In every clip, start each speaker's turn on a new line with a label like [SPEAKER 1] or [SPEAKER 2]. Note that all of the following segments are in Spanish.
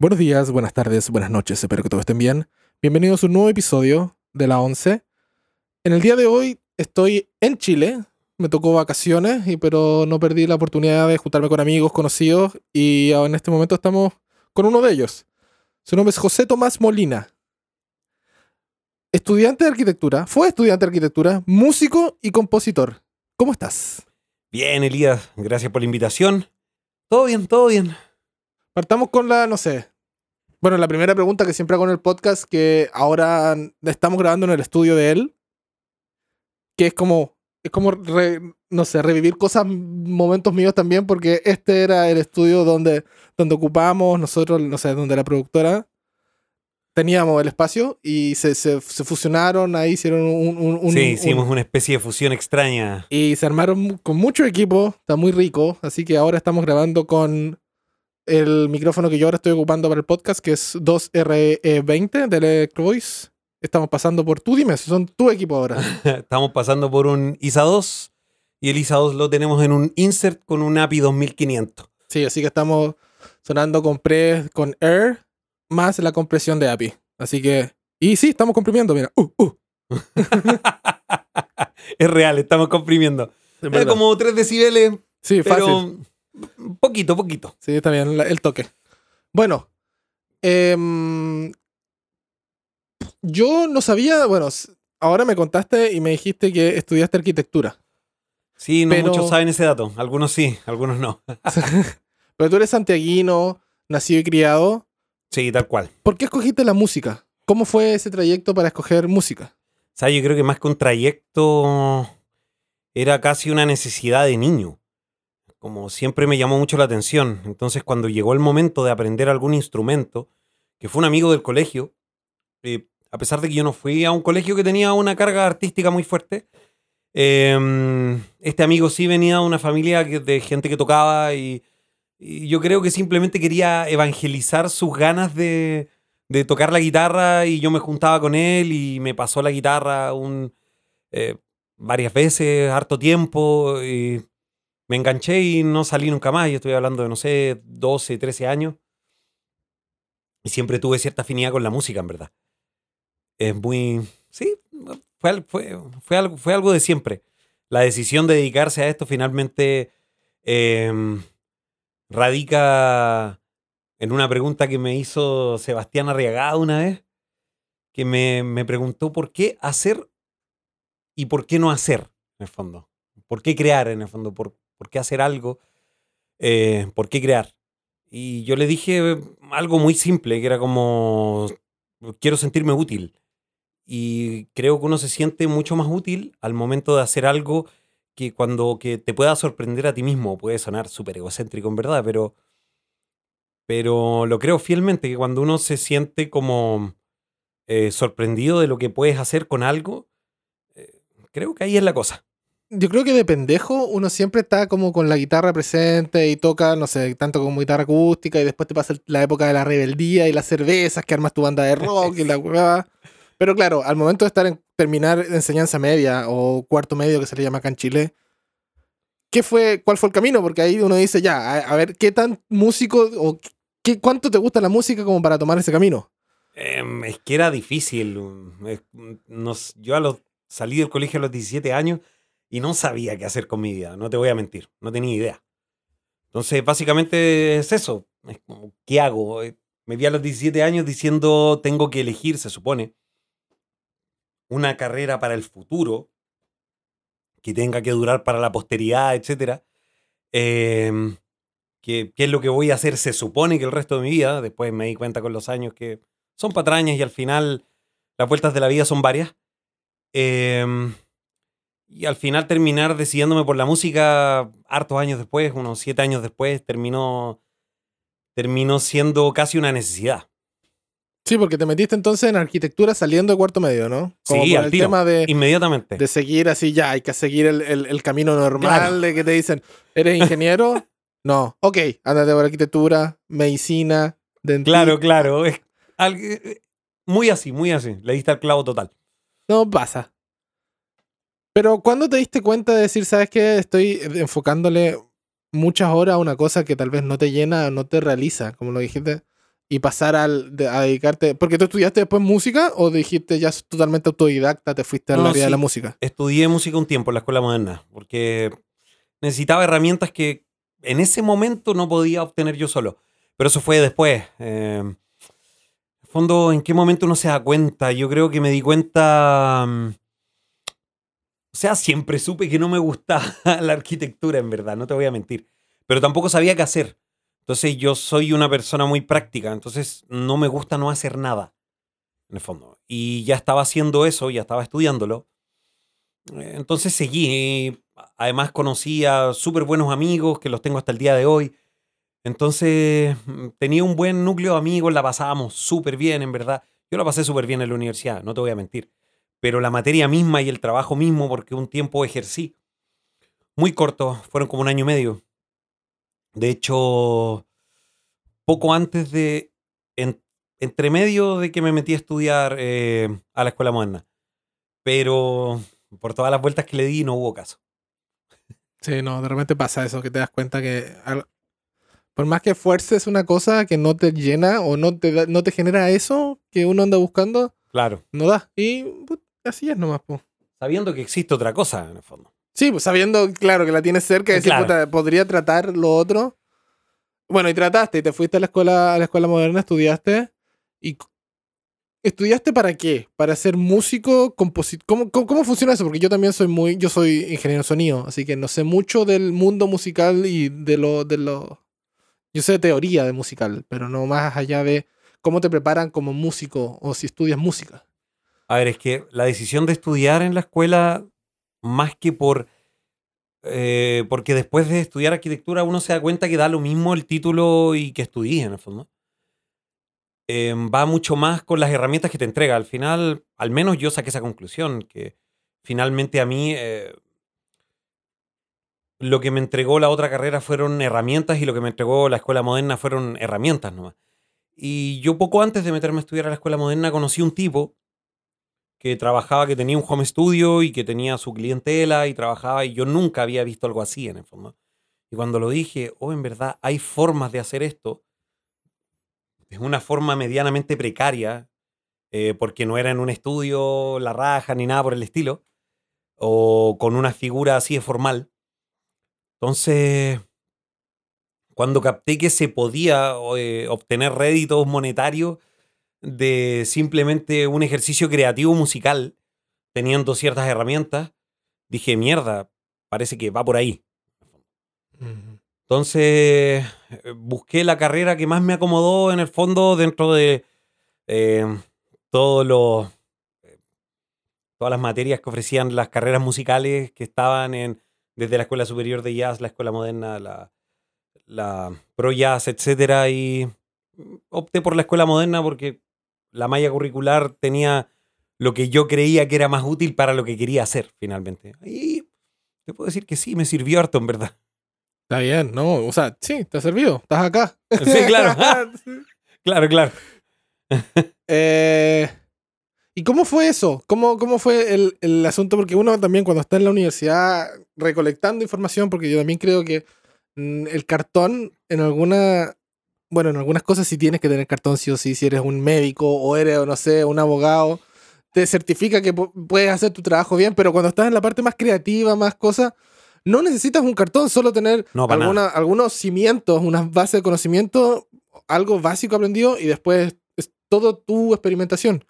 [SPEAKER 1] Buenos días, buenas tardes, buenas noches, espero que todos estén bien. Bienvenidos a un nuevo episodio de la 11. En el día de hoy estoy en Chile, me tocó vacaciones, y, pero no perdí la oportunidad de juntarme con amigos conocidos y en este momento estamos con uno de ellos. Su nombre es José Tomás Molina. Estudiante de arquitectura, fue estudiante de arquitectura, músico y compositor. ¿Cómo estás?
[SPEAKER 2] Bien, Elías, gracias por la invitación. Todo bien, todo bien.
[SPEAKER 1] Partamos con la, no sé. Bueno, la primera pregunta que siempre hago en el podcast, que ahora estamos grabando en el estudio de él, que es como, es como, no sé, revivir cosas, momentos míos también, porque este era el estudio donde, donde ocupábamos nosotros, no sé, donde la productora teníamos el espacio y se, se, se fusionaron, ahí hicieron un... un, un
[SPEAKER 2] sí, hicimos una especie de fusión extraña.
[SPEAKER 1] Y se armaron con mucho equipo, está muy rico, así que ahora estamos grabando con el micrófono que yo ahora estoy ocupando para el podcast, que es 2RE20 del Electro Voice. Estamos pasando por, tú dime, son tu equipo ahora.
[SPEAKER 2] Estamos pasando por un ISA 2 y el ISA 2 lo tenemos en un insert con un API 2500.
[SPEAKER 1] Sí, así que estamos sonando con pre, con Air, más la compresión de API. Así que, y sí, estamos comprimiendo, mira. Uh, uh.
[SPEAKER 2] es real, estamos comprimiendo. Es como 3 decibeles.
[SPEAKER 1] Sí, fácil.
[SPEAKER 2] Poquito, poquito.
[SPEAKER 1] Sí, está bien, el toque. Bueno, eh, yo no sabía, bueno, ahora me contaste y me dijiste que estudiaste arquitectura.
[SPEAKER 2] Sí, no muchos saben ese dato. Algunos sí, algunos no.
[SPEAKER 1] pero tú eres santiaguino, nacido y criado.
[SPEAKER 2] Sí, tal cual.
[SPEAKER 1] ¿Por qué escogiste la música? ¿Cómo fue ese trayecto para escoger música?
[SPEAKER 2] O sea, yo creo que más que un trayecto era casi una necesidad de niño. Como siempre me llamó mucho la atención. Entonces, cuando llegó el momento de aprender algún instrumento, que fue un amigo del colegio, eh, a pesar de que yo no fui a un colegio que tenía una carga artística muy fuerte, em, este amigo sí venía de una familia de gente que tocaba y, yo creo que simplemente quería evangelizar sus ganas de, tocar la guitarra y yo me juntaba con él y me pasó la guitarra un, eh, varias veces, harto tiempo y me enganché y no salí nunca más. Yo estoy hablando de, no sé, 12, 13 años. Y siempre tuve cierta afinidad con la música, en verdad es muy... Sí, fue, fue, fue, algo, fue algo de siempre. La decisión de dedicarse a esto finalmente em, radica en una pregunta que me hizo Sebastián Arriagada una vez, que me, me, preguntó por qué hacer y por qué no hacer, en el fondo. ¿Por qué crear, en el fondo? ¿Por, por qué hacer algo? Eh, ¿Por qué crear? Y yo le dije algo muy simple, que era como, quiero sentirme útil. Y creo que uno se siente mucho más útil al momento de hacer algo que cuando que te pueda sorprender a ti mismo. Puede sonar súper egocéntrico en verdad, pero, pero lo creo fielmente que cuando uno se siente como eh, sorprendido de lo que puedes hacer con algo, eh, creo que ahí es la cosa.
[SPEAKER 1] Yo creo que de pendejo uno siempre está como con la guitarra presente y toca, no sé, tanto como guitarra acústica y después te pasa la época de la rebeldía y las cervezas que armas tu banda de rock y la hueva. Pero claro, al momento de estar en terminar enseñanza media o cuarto medio que se le llama acá en Chile, ¿qué fue, ¿cuál fue el camino? Porque ahí uno dice, ya, a, ver, ¿qué tan músico o qué, cuánto te gusta la música como para tomar ese camino?
[SPEAKER 2] Em, es que era difícil. Nos, yo a los, salí del colegio a los 17 años y no sabía qué hacer con mi vida, no te voy a mentir, no tenía idea. Entonces, básicamente es eso. Es como, ¿qué hago? Eh, me vi a los 17 años diciendo, tengo que elegir, se supone una carrera para el futuro, que tenga que durar para la posteridad, etc. Em, ¿qué, es lo que voy a hacer? Se supone que el resto de mi vida, después me di cuenta con los años que son patrañas y al final las vueltas de la vida son varias. Em, y al final terminar decidiéndome por la música, hartos años después, unos siete años después, terminó, terminó siendo casi una necesidad.
[SPEAKER 1] Sí, porque te metiste entonces en arquitectura saliendo de cuarto medio, ¿no?
[SPEAKER 2] sí, al el tema de, inmediatamente.
[SPEAKER 1] De seguir así, ya, hay que seguir el, camino normal de que te dicen, ¿eres ingeniero? no. Ok, ándate por arquitectura, medicina.
[SPEAKER 2] Claro, claro. Es eh, muy así, muy así. Le diste al clavo total.
[SPEAKER 1] No pasa. Pero ¿cuándo te diste cuenta de decir, sabes qué? Estoy enfocándole muchas horas a una cosa que tal vez no te llena, no te realiza, como lo dijiste y pasar al, de- a dedicarte. Porque tú estudiaste después música o dijiste ya totalmente autodidacta, te fuiste al
[SPEAKER 2] No,
[SPEAKER 1] área de
[SPEAKER 2] sí.
[SPEAKER 1] la música.
[SPEAKER 2] Estudié música un tiempo en la escuela moderna, porque necesitaba herramientas que en ese momento no podía obtener yo solo. Pero eso fue después. Eh, en fondo, ¿en qué momento uno se da cuenta? Yo creo que me di cuenta... mm, sea, siempre supe que no me gustaba la arquitectura, en verdad, no te voy a mentir. Pero tampoco sabía qué hacer. Entonces yo soy una persona muy práctica, entonces no me gusta no hacer nada, en el fondo. Y ya estaba haciendo eso, ya estaba estudiándolo. Eh, Entonces seguí. Además conocí a súper buenos amigos que los tengo hasta el día de hoy. Entonces tenía un buen núcleo de amigos, la pasábamos súper bien, en verdad. Yo la pasé súper bien en la universidad, no te voy a mentir. Pero la materia misma y el trabajo mismo, porque un tiempo ejercí, muy corto, fueron como un año y medio. De hecho, poco antes de, en- entre medio de que me metí a estudiar eh, a la escuela moderna. Pero por todas las vueltas que le di no hubo caso.
[SPEAKER 1] Sí, no, de repente pasa eso, que te das cuenta que al- por más que fuerces una cosa que no te llena o no te, no te genera eso que uno anda buscando,
[SPEAKER 2] Claro,
[SPEAKER 1] no da. Y put, así es nomás, po.
[SPEAKER 2] sabiendo que existe otra cosa en el fondo.
[SPEAKER 1] Sí, pues sabiendo, claro, que la tienes cerca decir,
[SPEAKER 2] Claro.
[SPEAKER 1] puta, podría tratar lo otro. Bueno, y trataste, y te fuiste a la escuela, a la escuela moderna, estudiaste. ¿Y estudiaste para qué? ¿Para ser músico, compositor? ¿Cómo, cómo, cómo funciona eso? Porque yo también soy muy, yo soy ingeniero de sonido, así que no sé mucho del mundo musical y de lo, de lo. Yo sé de teoría de musical, pero no más allá de cómo te preparan como músico o si estudias música.
[SPEAKER 2] A ver, es que la decisión de estudiar en la escuela, más que por... eh, porque después de estudiar arquitectura uno se da cuenta que da lo mismo el título y que estudié en el fondo. Eh, va mucho más con las herramientas que te entrega. Al final, al menos yo saqué esa conclusión, que finalmente a mí eh, lo que me entregó la otra carrera fueron herramientas y lo que me entregó la escuela moderna fueron herramientas nomás. Y yo poco antes de meterme a estudiar a la escuela moderna conocí un tipo que trabajaba, que tenía un home studio y que tenía su clientela y trabajaba y yo nunca había visto algo así en el fondo. Y cuando lo dije, oh, en verdad hay formas de hacer esto, es una forma medianamente precaria, eh, porque no era en un estudio la raja ni nada por el estilo, o con una figura así de formal. Entonces, cuando capté que se podía eh, obtener réditos monetarios de simplemente un ejercicio creativo musical, teniendo ciertas herramientas, dije, mierda, parece que va por ahí. Entonces, eh, busqué la carrera que más me acomodó en el fondo dentro de eh, todos los, eh, todas las materias que ofrecían las carreras musicales que estaban en, desde la Escuela Superior de Jazz, la Escuela Moderna, la, la Pro Jazz, etcétera, y opté por la Escuela Moderna porque la malla curricular tenía lo que yo creía que era más útil para lo que quería hacer finalmente. Y te puedo decir que sí, me sirvió harto en verdad.
[SPEAKER 1] Está bien, ¿no? O sea, sí, te ha servido, estás acá.
[SPEAKER 2] Sí, claro. Claro, claro.
[SPEAKER 1] Eh, ¿Y cómo fue eso? ¿Cómo, cómo fue el, el asunto? Porque uno también cuando está en la universidad recolectando información, porque yo también creo que mm, el cartón en alguna... Bueno, en algunas cosas sí tienes que tener cartón sí o sí, si eres un médico o eres, no sé, un abogado, te certifica que pu- puedes hacer tu trabajo bien, pero cuando estás en la parte más creativa, más cosas, no necesitas un cartón, solo tener
[SPEAKER 2] No,
[SPEAKER 1] alguna- algunos cimientos, unas bases de conocimiento, algo básico aprendido y después es todo tu experimentación.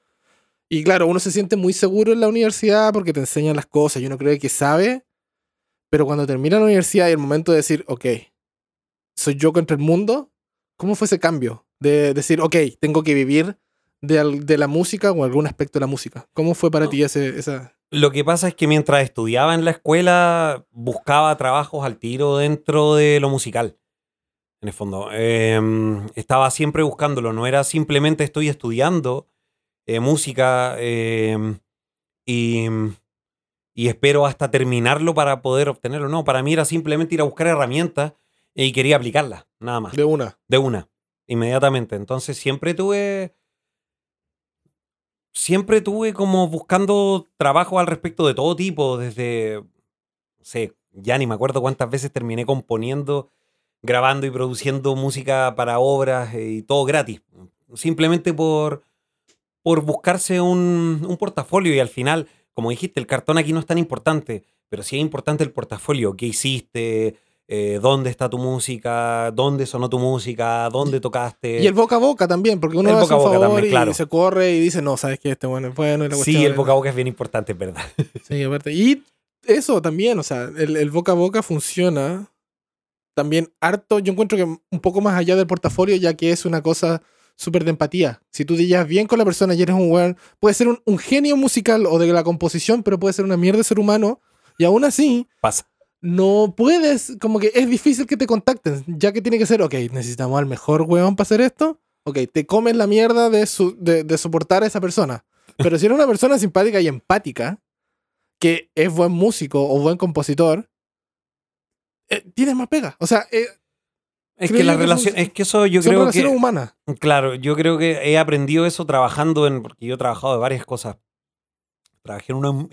[SPEAKER 1] Y claro, uno se siente muy seguro en la universidad porque te enseñan las cosas y uno cree que sabe, pero cuando termina la universidad y el momento de decir, ok, soy yo contra el mundo, ¿cómo fue ese cambio? De decir, ok, tengo que vivir de, al- de la música o algún aspecto de la música. ¿Cómo fue para
[SPEAKER 2] No.
[SPEAKER 1] ti ese, esa...
[SPEAKER 2] Lo que pasa es que mientras estudiaba en la escuela, buscaba trabajos al tiro dentro de lo musical. En el fondo. Em, estaba siempre buscándolo. No era simplemente estoy estudiando eh, música em, y, y espero hasta terminarlo para poder obtenerlo. No, para mí era simplemente ir a buscar herramientas y quería aplicarlas, nada más.
[SPEAKER 1] De una.
[SPEAKER 2] De una, inmediatamente. Entonces siempre tuve. Siempre tuve como buscando trabajo al respecto de todo tipo, desde. No sé, ya ni me acuerdo cuántas veces terminé componiendo grabando y produciendo música para obras eh, y todo gratis. Simplemente por, por buscarse un, un portafolio y al final, como dijiste, el cartón aquí no es tan importante, pero sí es importante el portafolio, qué hiciste, eh, dónde está tu música, dónde sonó tu música, dónde tocaste.
[SPEAKER 1] Y el boca a boca también, porque uno
[SPEAKER 2] El boca a
[SPEAKER 1] un
[SPEAKER 2] boca
[SPEAKER 1] favor
[SPEAKER 2] también,
[SPEAKER 1] y se corre y dice, no, sabes que este bueno es bueno. Y la
[SPEAKER 2] sí, el boca a boca es bien importante, es verdad.
[SPEAKER 1] Sí, aparte. Y eso también, o sea, el, el boca a boca funciona también harto. Yo encuentro que un poco más allá del portafolio, ya que es una cosa súper de empatía. Si tú te llevas bien con la persona y eres un weón, puede ser un, un genio musical o de la composición, pero puede ser una mierda de ser humano. Y aún así,
[SPEAKER 2] Pasa.
[SPEAKER 1] No puedes, como que es difícil que te contacten, ya que tiene que ser, ok, necesitamos al mejor weón para hacer esto. Ok, te comes la mierda de, su- de, de soportar a esa persona. Pero si eres una persona simpática y empática, que es buen músico o buen compositor, eh, tienes más pega. O sea, eh,
[SPEAKER 2] Es que la
[SPEAKER 1] que
[SPEAKER 2] relación,
[SPEAKER 1] son-
[SPEAKER 2] es que eso yo creo que,
[SPEAKER 1] humanas.
[SPEAKER 2] claro, yo creo que he aprendido eso trabajando en, porque yo he trabajado de varias cosas. Trabajé en una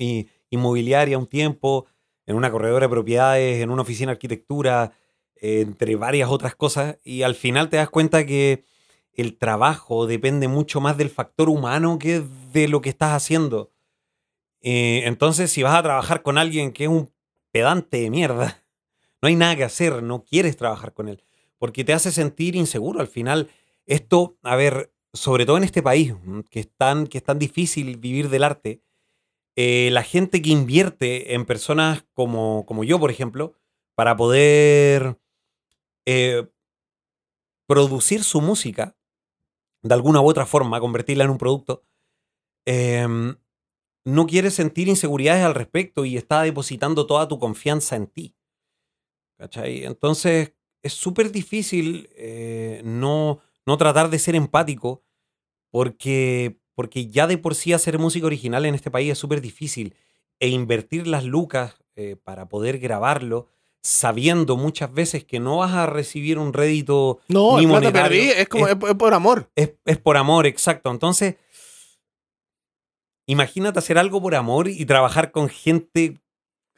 [SPEAKER 2] inmobiliaria un tiempo, en una corredora de propiedades, en una oficina de arquitectura, entre varias otras cosas, y al final te das cuenta que el trabajo depende mucho más del factor humano que de lo que estás haciendo. Eh, entonces, si vas a trabajar con alguien que es un pedante de mierda, no hay nada que hacer, no quieres trabajar con él, porque te hace sentir inseguro. Al final, esto, a ver, sobre todo en este país, que es tan, que es tan difícil vivir del arte, eh, la gente que invierte en personas como, como yo, por ejemplo, para poder eh, producir su música de alguna u otra forma, convertirla en un producto, em, no quiere sentir inseguridades al respecto y está depositando toda tu confianza en ti. ¿Cachai? Entonces es súper difícil eh, no, no tratar de ser empático porque, porque ya de por sí hacer música original en este país es súper difícil e invertir las lucas eh, para poder grabarlo sabiendo muchas veces que no vas a recibir un rédito
[SPEAKER 1] No,
[SPEAKER 2] ni monetario.
[SPEAKER 1] perdí, es como es, es por amor.
[SPEAKER 2] es, es por amor, exacto. Entonces, imagínate hacer algo por amor y trabajar con gente.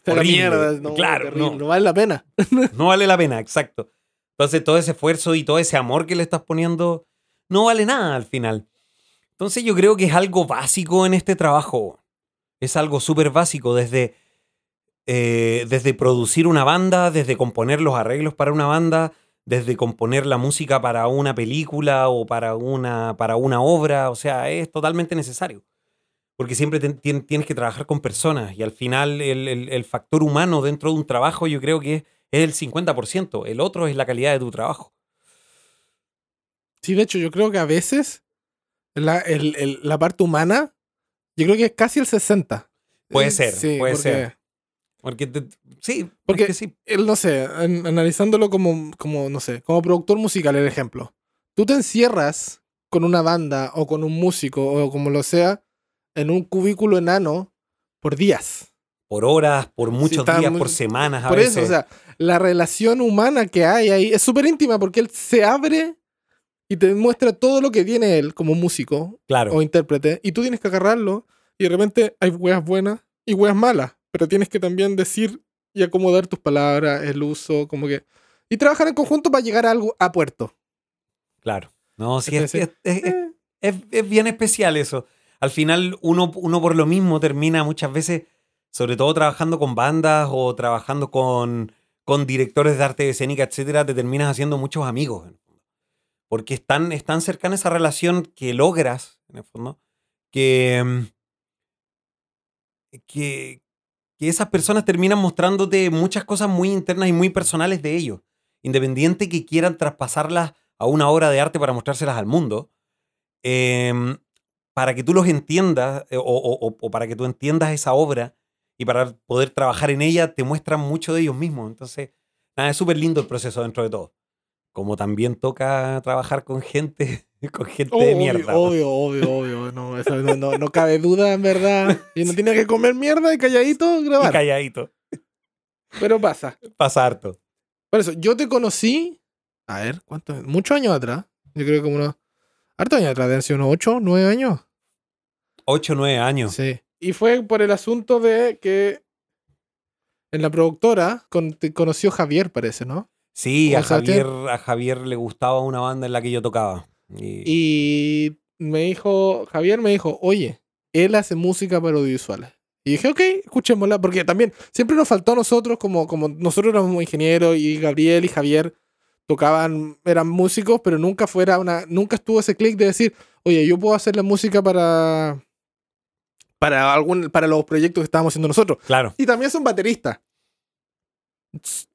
[SPEAKER 1] La mierda, no,
[SPEAKER 2] Claro, no
[SPEAKER 1] vale la pena.
[SPEAKER 2] No vale la pena, exacto. Entonces, todo ese esfuerzo y todo ese amor que le estás poniendo no vale nada al final. Entonces, yo creo que es algo básico en este trabajo. Es algo súper básico, desde, eh, desde producir una banda, desde componer los arreglos para una banda, desde componer la música para una película o para una, para una obra. O sea, es totalmente necesario. Porque siempre tienes que trabajar con personas y al final el, el- el factor humano dentro de un trabajo yo creo que es, es el 50%. El otro es la calidad de tu trabajo.
[SPEAKER 1] Sí, de hecho, yo creo que a veces la, el- el- la parte humana, yo creo que es casi el 60.
[SPEAKER 2] Puede ser, puede
[SPEAKER 1] porque-
[SPEAKER 2] ser. Porque te- sí,
[SPEAKER 1] Porque-
[SPEAKER 2] porque sí.
[SPEAKER 1] no sé, an- analizándolo como, como, no sé, como productor musical, el ejemplo. Tú te encierras con una banda o con un músico o como lo sea en un cubículo enano por días.
[SPEAKER 2] Por horas, por muchos días,
[SPEAKER 1] muy-
[SPEAKER 2] por semanas a
[SPEAKER 1] por
[SPEAKER 2] veces.
[SPEAKER 1] eso, o sea, la relación humana que hay ahí es súper íntima porque él se abre y te muestra todo lo que tiene él como músico
[SPEAKER 2] claro.
[SPEAKER 1] o intérprete y tú tienes que agarrarlo y de repente hay weas buenas y weas malas, pero tienes que también decir y acomodar tus palabras, el uso, como que... Y trabajar en conjunto para llegar a algo a puerto.
[SPEAKER 2] Claro. No, sí, es, es-
[SPEAKER 1] Eh,
[SPEAKER 2] es- es bien especial eso. Al final, uno, uno por lo mismo termina muchas veces, sobre todo trabajando con bandas o trabajando con, con directores de arte escénica, etcétera, te terminas haciendo muchos amigos. Porque es tan, cercana esa relación que logras, en el fondo, que, mm, que, que esas personas terminan mostrándote muchas cosas muy internas y muy personales de ellos. Independiente que quieran traspasarlas a una obra de arte para mostrárselas al mundo, em, para que tú los entiendas eh, o- o- o para que tú entiendas esa obra y para poder trabajar en ella, te muestran mucho de ellos mismos. Entonces, nada, es súper lindo el proceso dentro de todo. Como también toca trabajar con gente, con gente de
[SPEAKER 1] obvio,
[SPEAKER 2] mierda.
[SPEAKER 1] obvio, obvio, obvio. No, eso no, no- no cabe duda, en verdad. Y no tiene que comer mierda y calladito
[SPEAKER 2] Y
[SPEAKER 1] grabar.
[SPEAKER 2] calladito.
[SPEAKER 1] Pero pasa.
[SPEAKER 2] Pasa harto.
[SPEAKER 1] Por eso, yo te conocí, a ver, ¿cuántos? Muchos años atrás. Yo creo que como unos... Hartos años atrás, deben ser unos 8, 9 años.
[SPEAKER 2] 8 o 9 años.
[SPEAKER 1] Sí. Y fue por el asunto de que en la productora con- te conoció Javier, parece, ¿no?
[SPEAKER 2] Sí, a. Javier, a Javier le gustaba una banda en la que yo tocaba. Y,
[SPEAKER 1] Y me dijo, Javier me dijo, oye, él hace música para audiovisuales. Y dije, ok, escuchémosla, porque también siempre nos faltó a nosotros, como, como nosotros éramos ingenieros y Gabriel y Javier tocaban, eran músicos, pero nunca fuera una, nunca estuvo ese clic de decir, oye, yo puedo hacer la música para, para algún, para los proyectos que estábamos haciendo nosotros.
[SPEAKER 2] claro,
[SPEAKER 1] Y también son bateristas.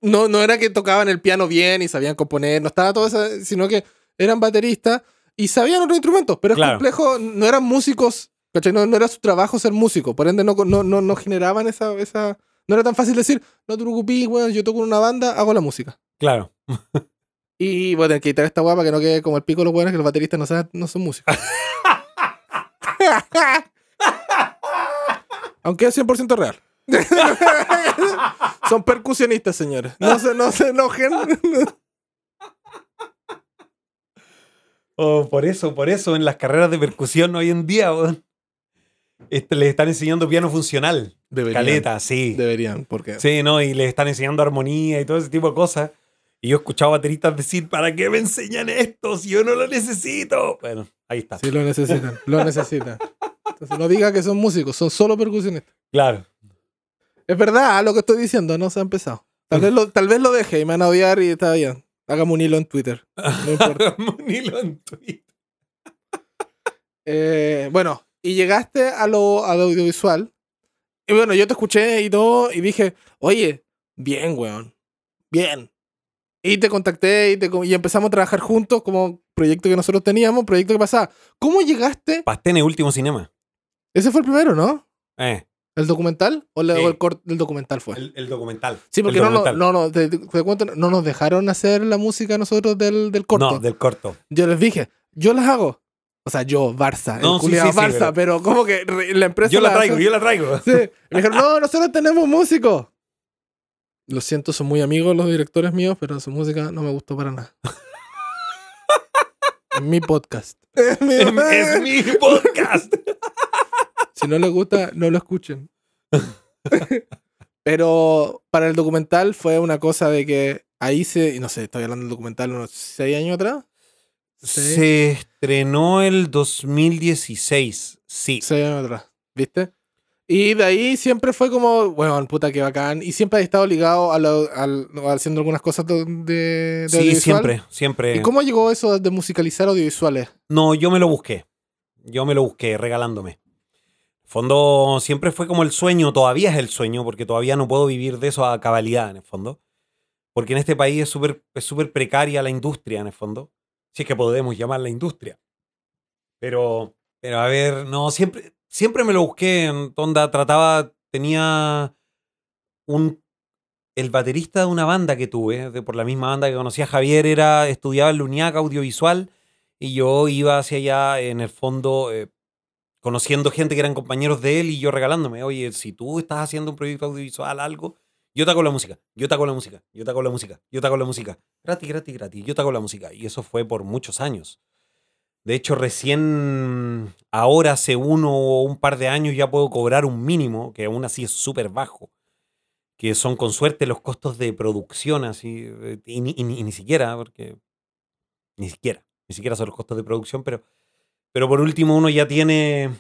[SPEAKER 1] No, no era que tocaban el piano bien y sabían componer, no estaba todo eso, sino que eran bateristas y sabían otros instrumentos, pero es complejo, no eran músicos, ¿cachai? No, no era su trabajo ser músico, por ende no, no, no, no generaban esa, esa... No era tan fácil decir, no te preocupes, weón, yo toco en una banda, hago la música.
[SPEAKER 2] claro.
[SPEAKER 1] Y voy a tener que quitar esta guapa que no quede como el pico de los buenos que los bateristas no, saben- no son músicos. Aunque es 100% real. son percusionistas, señores. No se, no se enojen.
[SPEAKER 2] Oh, por eso, por eso en las carreras de percusión hoy en día weón, este, les están enseñando piano funcional.
[SPEAKER 1] Deberían.
[SPEAKER 2] Caleta, sí.
[SPEAKER 1] Deberían, porque...
[SPEAKER 2] Sí, ¿no? Y les están enseñando armonía y todo ese tipo de cosas. Y yo he escuchado bateristas decir, ¿para qué me enseñan esto si yo no lo necesito? Bueno, ahí está.
[SPEAKER 1] Sí, lo necesitan. Lo necesitan. Entonces no diga que son músicos, son solo percusionistas.
[SPEAKER 2] Claro.
[SPEAKER 1] Es verdad lo que estoy diciendo, no se ha empezado. Tal vez lo, tal vez lo deje y me van a odiar y está bien. Hagamos un hilo en Twitter. No importa.
[SPEAKER 2] Un hilo en Twitter.
[SPEAKER 1] Eh, bueno, y llegaste a lo, a lo audiovisual. Y bueno, yo te escuché y todo, y dije, oye, bien, weón. Bien. Y te contacté y, te, y empezamos a trabajar juntos como proyecto que nosotros teníamos, proyecto que pasaba. ¿Cómo llegaste?
[SPEAKER 2] Pastene Último Cinema.
[SPEAKER 1] Ese fue el primero, ¿no?
[SPEAKER 2] Eh,
[SPEAKER 1] ¿El documental? ¿O, la-
[SPEAKER 2] Sí.
[SPEAKER 1] el, cort- el documental fue?
[SPEAKER 2] el, el documental.
[SPEAKER 1] sí, porque
[SPEAKER 2] El
[SPEAKER 1] no, no,
[SPEAKER 2] documental.
[SPEAKER 1] no, no, te, te cuento, no nos dejaron hacer la música nosotros del, del corto.
[SPEAKER 2] No, del corto.
[SPEAKER 1] Yo les dije, yo las hago. O sea, yo, Barça,
[SPEAKER 2] No,
[SPEAKER 1] el
[SPEAKER 2] sí,
[SPEAKER 1] culiao
[SPEAKER 2] sí, sí,
[SPEAKER 1] Barça, pero... como que la empresa
[SPEAKER 2] Yo la traigo,
[SPEAKER 1] hace-
[SPEAKER 2] yo la traigo.
[SPEAKER 1] Sí. Me dijeron, no, nosotros tenemos músicos. Lo siento, son muy amigos los directores míos, pero su música no me gustó para nada. es mi podcast. Es mi-
[SPEAKER 2] Es, es mi podcast.
[SPEAKER 1] Si no les gusta, no lo escuchen. pero para el documental fue una cosa de que ahí se, no sé, estoy hablando del documental unos seis años atrás.
[SPEAKER 2] Se estrenó el 2016. Sí.
[SPEAKER 1] Seis años atrás, ¿viste? Y de ahí siempre fue como, bueno, puta que bacán. Y siempre he estado ligado a lo- haciendo algunas cosas de, de, de
[SPEAKER 2] Sí,
[SPEAKER 1] audiovisual.
[SPEAKER 2] siempre, siempre.
[SPEAKER 1] ¿Y cómo llegó eso de musicalizar audiovisuales?
[SPEAKER 2] No, yo me lo busqué. Yo me lo busqué regalándome. Fondo siempre fue como el sueño, todavía es el sueño, porque todavía no puedo vivir de eso a cabalidad, en el fondo. Porque en este país es súper es súper precaria la industria, en el fondo. Si es que podemos llamarla industria. Pero, pero a ver, no, siempre, siempre me lo busqué. en Onda trataba, tenía un. El baterista de una banda que tuve, de, por la misma banda que conocía Javier, era, estudiaba en la audiovisual y yo iba hacia allá, en el fondo, eh, conociendo gente que eran compañeros de él y yo regalándome, oye, si tú estás haciendo un proyecto audiovisual, algo, yo te hago la música, yo te hago la música, yo te hago la música, yo te hago la música, gratis, gratis, gratis, yo te hago la música. Y eso fue por muchos años. De hecho, recién ahora, hace uno o un par de años, ya puedo cobrar un mínimo, que aún así es súper bajo, que son con suerte los costos de producción, así, eh, y, ni- siquiera, porque ni siquiera, ni siquiera son los costos de producción, pero, pero por último uno ya tiene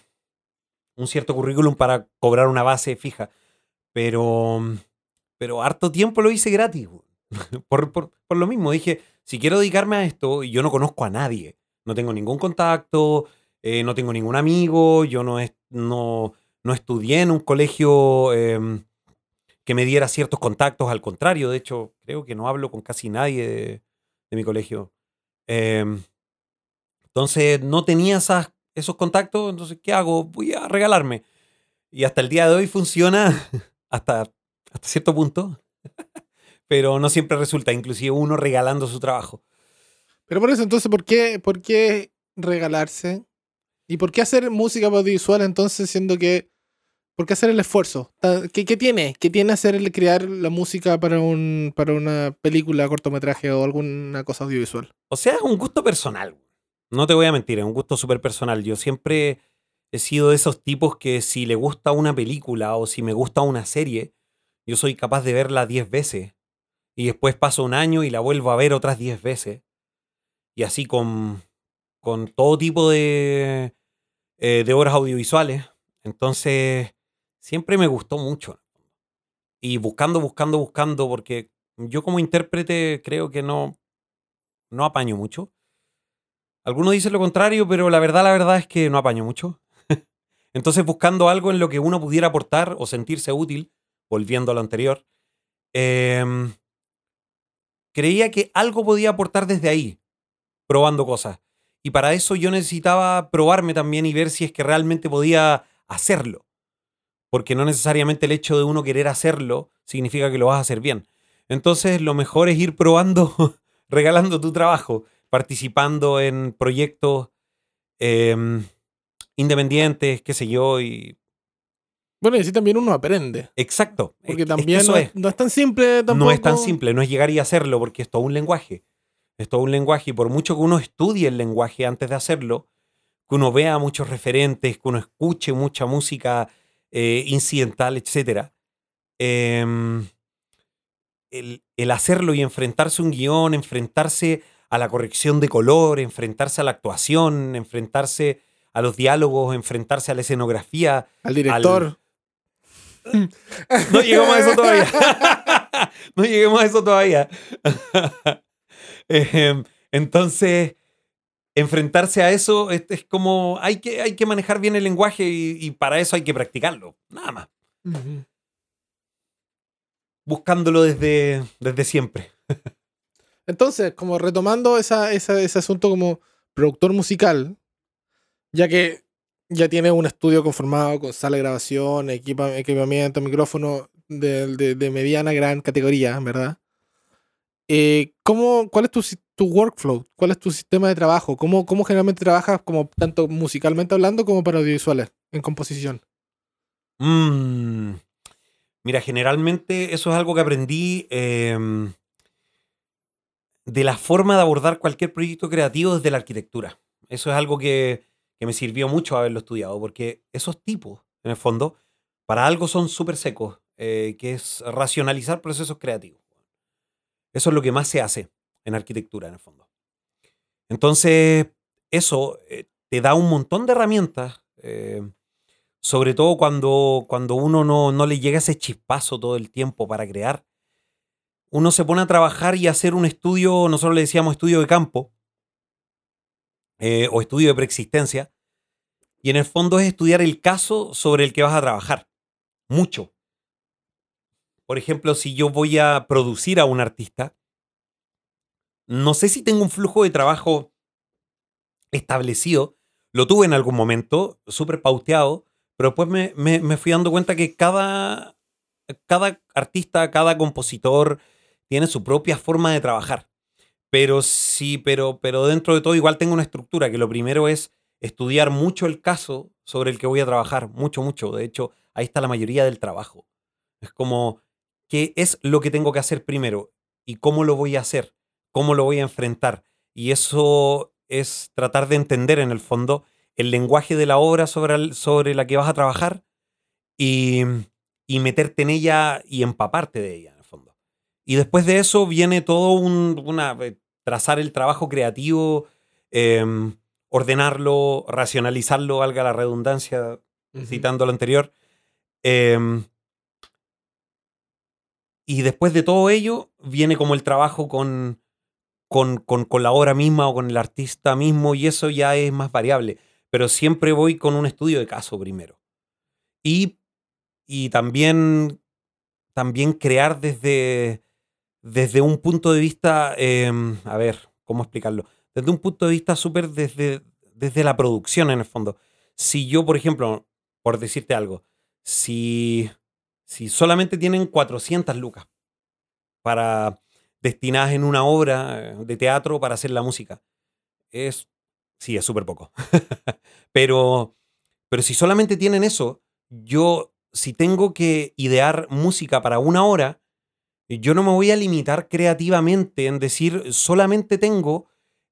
[SPEAKER 2] un cierto currículum para cobrar una base fija. Pero, pero harto tiempo lo hice gratis. Por, por, lo mismo, dije, si quiero dedicarme a esto, yo no conozco a nadie, no tengo ningún contacto, eh, no tengo ningún amigo, yo no, es- no, no estudié en un colegio em, que me diera ciertos contactos, al contrario, de hecho, creo que no hablo con casi nadie de, de mi colegio. Em, entonces no tenía esas, esos contactos, entonces ¿qué hago? Voy a regalarme. Y hasta el día de hoy funciona hasta, hasta cierto punto, pero no siempre resulta, inclusive uno regalando su trabajo.
[SPEAKER 1] Pero por eso, entonces, ¿por qué, por qué regalarse? ¿Y por qué hacer música audiovisual entonces, siendo que... ¿Por qué hacer el esfuerzo? Ta- ¿Qué, qué tiene? ¿Qué tiene hacer el crear la música para, un, para una película, cortometraje o alguna cosa audiovisual?
[SPEAKER 2] O sea, es un gusto personal. No te voy a mentir, es un gusto súper personal. Yo siempre he sido de esos tipos que si le gusta una película o si me gusta una serie, yo soy capaz de verla 10 veces y después paso un año y la vuelvo a ver otras 10 veces. Y así con, con todo tipo de, eh, de obras audiovisuales. Entonces, siempre me gustó mucho. Y buscando, buscando, buscando, porque yo como intérprete creo que no, no apaño mucho. Algunos dicen lo contrario, pero la verdad, la verdad es que no apaño mucho. Entonces, buscando algo en lo que uno pudiera aportar o sentirse útil, volviendo a lo anterior, em, creía que algo podía aportar desde ahí, probando cosas. Y para eso yo necesitaba probarme también y ver si es que realmente podía hacerlo. Porque no necesariamente el hecho de uno querer hacerlo significa que lo vas a hacer bien. Entonces lo mejor es ir probando, regalando tu trabajo, participando en proyectos em, independientes, qué sé yo, y
[SPEAKER 1] bueno, y así también uno aprende.
[SPEAKER 2] Exacto.
[SPEAKER 1] Porque también no, es, no, es, tan simple tampoco.
[SPEAKER 2] No es tan simple, no es llegar y hacerlo, porque es todo un lenguaje. Es todo un lenguaje, y por mucho que uno estudie el lenguaje antes de hacerlo, que uno vea muchos referentes, que uno escuche mucha música eh, incidental, etc. Em, el, el hacerlo y enfrentarse a un guion, enfrentarse a la corrección de color, enfrentarse a la actuación, enfrentarse a los diálogos, enfrentarse a la escenografía.
[SPEAKER 1] Al director.
[SPEAKER 2] No lleguemos a eso todavía. no lleguemos a eso todavía. Em, entonces, enfrentarse a eso es, como hay que, hay que manejar bien el lenguaje y, para eso hay que practicarlo, nada más. Buscándolo desde, desde siempre.
[SPEAKER 1] Entonces, como retomando esa, ese asunto como productor musical, ya que ya tiene un estudio conformado con sala de grabación, equipamiento, micrófono de, de, mediana, gran categoría, ¿verdad? Eh, ¿cómo, ¿Cuál es tu, tu, workflow? ¿Cuál es tu sistema de trabajo? ¿Cómo, ¿Cómo generalmente trabajas como tanto musicalmente hablando como para audiovisuales en composición?
[SPEAKER 2] Mm, mira, generalmente eso es algo que aprendí em, de la forma de abordar cualquier proyecto creativo desde la arquitectura. Eso es algo que, que me sirvió mucho haberlo estudiado, porque esos tipos, en el fondo, para algo son súper secos, eh, que es racionalizar procesos creativos. Eso es lo que más se hace en arquitectura, en el fondo. Entonces, eso eh, te da un montón de herramientas, eh, sobre todo cuando, cuando uno no, no le llega ese chispazo todo el tiempo para crear. Uno se pone a trabajar y hacer un estudio, nosotros le decíamos estudio de campo, eh, o estudio de preexistencia. Y en el fondo es estudiar el caso sobre el que vas a trabajar. Mucho. Por ejemplo, si yo voy a producir a un artista, no sé si tengo un flujo de trabajo establecido. Lo tuve en algún momento, súper pauteado, pero después me, me, fui dando cuenta que cada, cada artista, cada compositor tiene su propia forma de trabajar. Pero sí, pero, pero dentro de todo igual tengo una estructura, que lo primero es estudiar mucho el caso sobre el que voy a trabajar, mucho, mucho. De hecho, ahí está la mayoría del trabajo. Es como, ¿qué es lo que tengo que hacer primero? ¿Y cómo lo voy a hacer? ¿Cómo lo voy a enfrentar? Y eso es tratar de entender en el fondo el lenguaje de la obra sobre, sobre la que vas a trabajar y, y meterte en ella y empaparte de ella, el. Y después de eso viene todo un, una, eh, trazar el trabajo creativo, em, ordenarlo, racionalizarlo, valga la redundancia, citando lo anterior. Em, y después de todo ello, viene como el trabajo con, con, con, la obra misma o con el artista mismo, y eso ya es más variable. Pero siempre voy con un estudio de caso primero. Y, y también, también crear desde, desde un punto de vista, em, a ver, ¿cómo explicarlo? Desde un punto de vista súper desde, desde la producción en el fondo. Si yo, por ejemplo, por decirte algo, si, si solamente tienen 400 lucas para destinadas en una obra de teatro para hacer la música, es, sí, es súper poco. pero, pero si solamente tienen eso, yo, si tengo que idear música para una hora, yo no me voy a limitar creativamente en decir solamente tengo,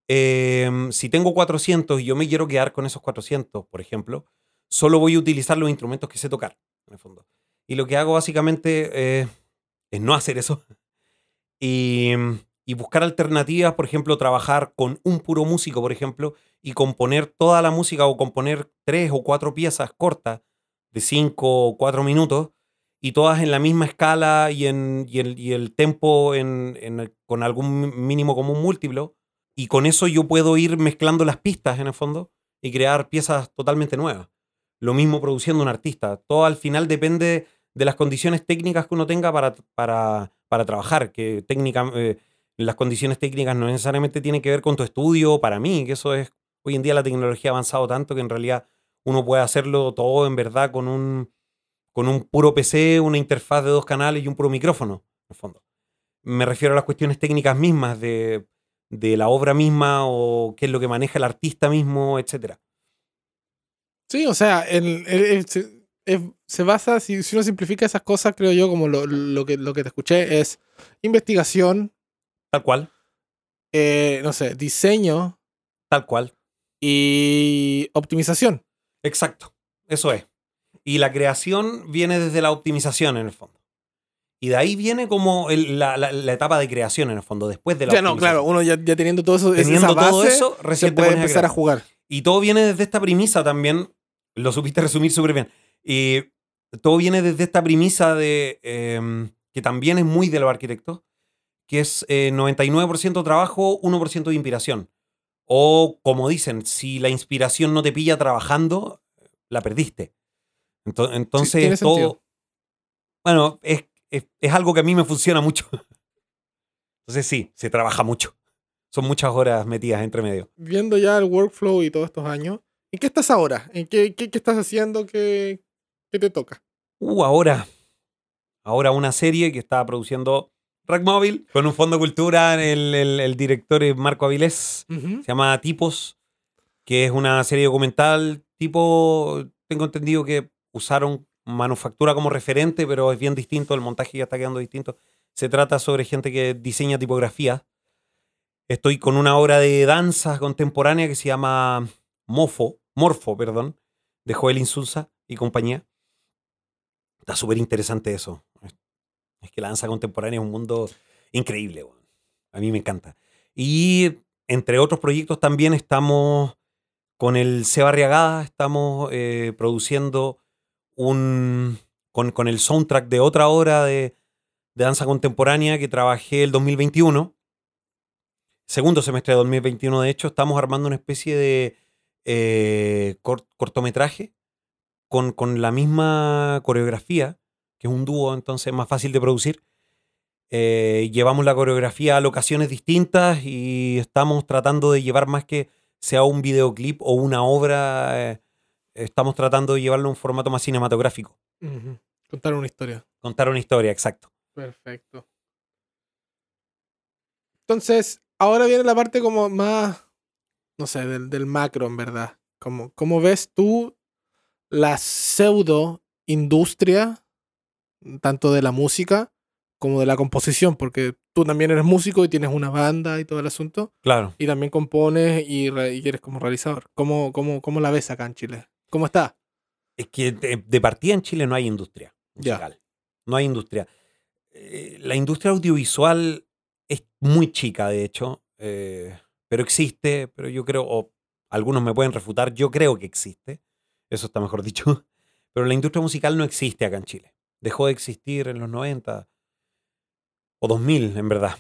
[SPEAKER 2] em, si tengo 400 y yo me quiero quedar con esos 400, por ejemplo, solo voy a utilizar los instrumentos que sé tocar, en el fondo. Y lo que hago básicamente eh, es no hacer eso y, y buscar alternativas, por ejemplo, trabajar con un puro músico, por ejemplo, y componer toda la música o componer tres o cuatro piezas cortas de cinco o cuatro minutos y todas en la misma escala y, en, y el, y el tempo en, en con algún mínimo común múltiplo. Y con eso yo puedo ir mezclando las pistas en el fondo y crear piezas totalmente nuevas. Lo mismo produciendo un artista. Todo al final depende de las condiciones técnicas que uno tenga para, para, para trabajar, que técnica, eh, las condiciones técnicas no necesariamente tienen que ver con tu estudio, para mí, que eso es, hoy en día la tecnología ha avanzado tanto que en realidad uno puede hacerlo todo en verdad con un, con un puro PC, una interfaz de dos canales y un puro micrófono, en el fondo. Me refiero a las cuestiones técnicas mismas de, de la obra misma o qué es lo que maneja el artista mismo, etcétera.
[SPEAKER 1] Sí, o sea, el- el- el- se, basa, si, si uno simplifica esas cosas, creo yo, como lo, lo que, lo que te escuché, es investigación,
[SPEAKER 2] Tal cual,
[SPEAKER 1] eh, no sé, diseño
[SPEAKER 2] tal cual.
[SPEAKER 1] y optimización.
[SPEAKER 2] Exacto, eso es. Y la creación viene desde la optimización en el fondo. Y de ahí viene como el- la, la- la etapa de creación en el fondo, después de la
[SPEAKER 1] Ya no, claro, uno ya, ya teniendo todo eso,
[SPEAKER 2] Teniendo
[SPEAKER 1] esa base,
[SPEAKER 2] todo eso, recién
[SPEAKER 1] puede
[SPEAKER 2] a
[SPEAKER 1] empezar a jugar.
[SPEAKER 2] Y todo viene desde esta premisa también, lo supiste resumir súper bien. Y todo viene desde esta premisa de em, que también es muy de los arquitectos, que es eh, 99% trabajo, 1% de inspiración. O como dicen, si la inspiración no te pilla trabajando, la perdiste. Entonces,
[SPEAKER 1] sentido.
[SPEAKER 2] todo. Bueno, es, es, es algo que a mí me funciona mucho. Entonces, sí, se trabaja mucho. Son muchas horas metidas entre medio.
[SPEAKER 1] Viendo ya el workflow y todos estos años, ¿en qué estás ahora? ¿En qué, qué, qué estás haciendo? ¿Qué, qué te toca?
[SPEAKER 2] Uh, ahora. Ahora una serie que está produciendo Rack Móvil con un fondo de cultura. El, el- el director es Marco Avilés. Se llama Tipos, que es una serie documental tipo. Tengo entendido que usaron manufactura como referente, pero es bien distinto. El montaje ya está quedando distinto. Se trata sobre gente que diseña tipografía. Estoy con una obra de danza contemporánea que se llama Mofo, Morfo, perdón, de Joel Insulza y compañía. Está súper interesante eso. Es que la danza contemporánea es un mundo increíble. A mí me encanta. Y entre otros proyectos también estamos con el Seba Arriagada, estamos eh, produciendo un. Con, con el soundtrack de otra obra de, danza contemporánea que trabajé el 2021. Segundo semestre de 2021, de hecho, estamos armando una especie de eh, cort- cortometraje con, con la misma coreografía, que es un dúo, entonces es más fácil de producir. Eh, llevamos la coreografía a locaciones distintas y estamos tratando de llevar más que sea un videoclip o una obra, eh, estamos tratando de llevarlo a un formato más cinematográfico.
[SPEAKER 1] Contar una historia.
[SPEAKER 2] Contar una historia, exacto.
[SPEAKER 1] Perfecto. Entonces, ahora viene la parte como más, no sé, del, del macro, en verdad. Como, ¿Cómo ves tú la pseudo industria, tanto de la música como de la composición? Porque tú también eres músico y tienes una banda y todo el asunto,
[SPEAKER 2] Claro.
[SPEAKER 1] y también compones y, y eres como realizador. ¿Cómo, cómo, ¿Cómo la ves acá en Chile? ¿Cómo está?
[SPEAKER 2] Es que de, de partida en Chile no hay industria
[SPEAKER 1] Ya.
[SPEAKER 2] musical. No hay industria. Eh, la industria audiovisual es muy chica, de hecho, eh, pero existe, pero yo creo, o algunos me pueden refutar, yo creo que existe, eso está mejor dicho, pero la industria musical no existe acá en Chile. Dejó de existir en los 90 o 2000, en verdad.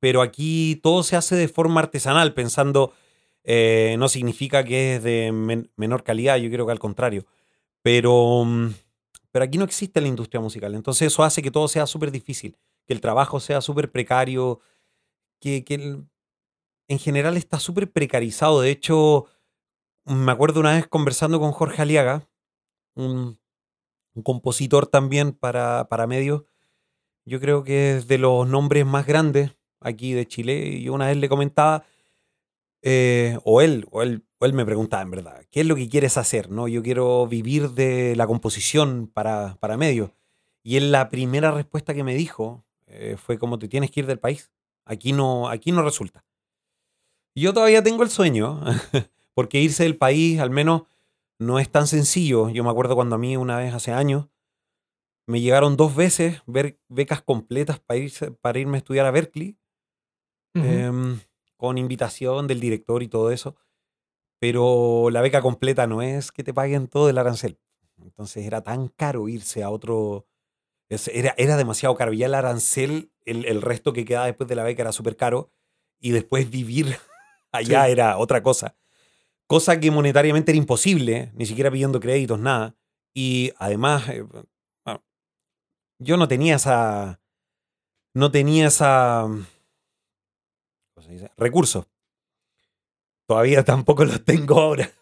[SPEAKER 2] Pero aquí todo se hace de forma artesanal, pensando, eh, no significa que es de men- menor calidad, yo creo que al contrario. Pero, mm, pero aquí no existe la industria musical. Entonces eso hace que todo sea súper difícil, que el trabajo sea súper precario, que, que el- en general está súper precarizado. De hecho, me acuerdo una vez conversando con Jorge Aliaga, un, un compositor también para, para medios. Yo creo que es de los nombres más grandes aquí de Chile. Y una vez le comentaba, eh, o él, o él, o él me preguntaba en verdad, ¿qué es lo que quieres hacer? ¿No? Yo quiero vivir de la composición para, para medios. Y él la primera respuesta que me dijo eh, fue como te tienes que ir del país. Aquí no, aquí no resulta. Yo todavía tengo el sueño, porque irse del país al menos no es tan sencillo. Yo me acuerdo cuando a mí una vez hace años Me llegaron dos veces ver becas completas para, irse- para irme a estudiar a Berkeley, con invitación del director y todo eso. Pero la beca completa no es que te paguen todo el arancel. Entonces era tan caro irse a otro. Era, era demasiado caro. Ya el arancel, el, el resto que quedaba después de la beca era súper caro. Y después vivir allá
[SPEAKER 1] Sí.
[SPEAKER 2] era otra cosa. Cosa que monetariamente era imposible, ni siquiera pidiendo créditos, nada. Y además, eh, bueno, yo no tenía esa. No tenía esa. ¿Cómo se dice? Recursos. Todavía tampoco los tengo ahora.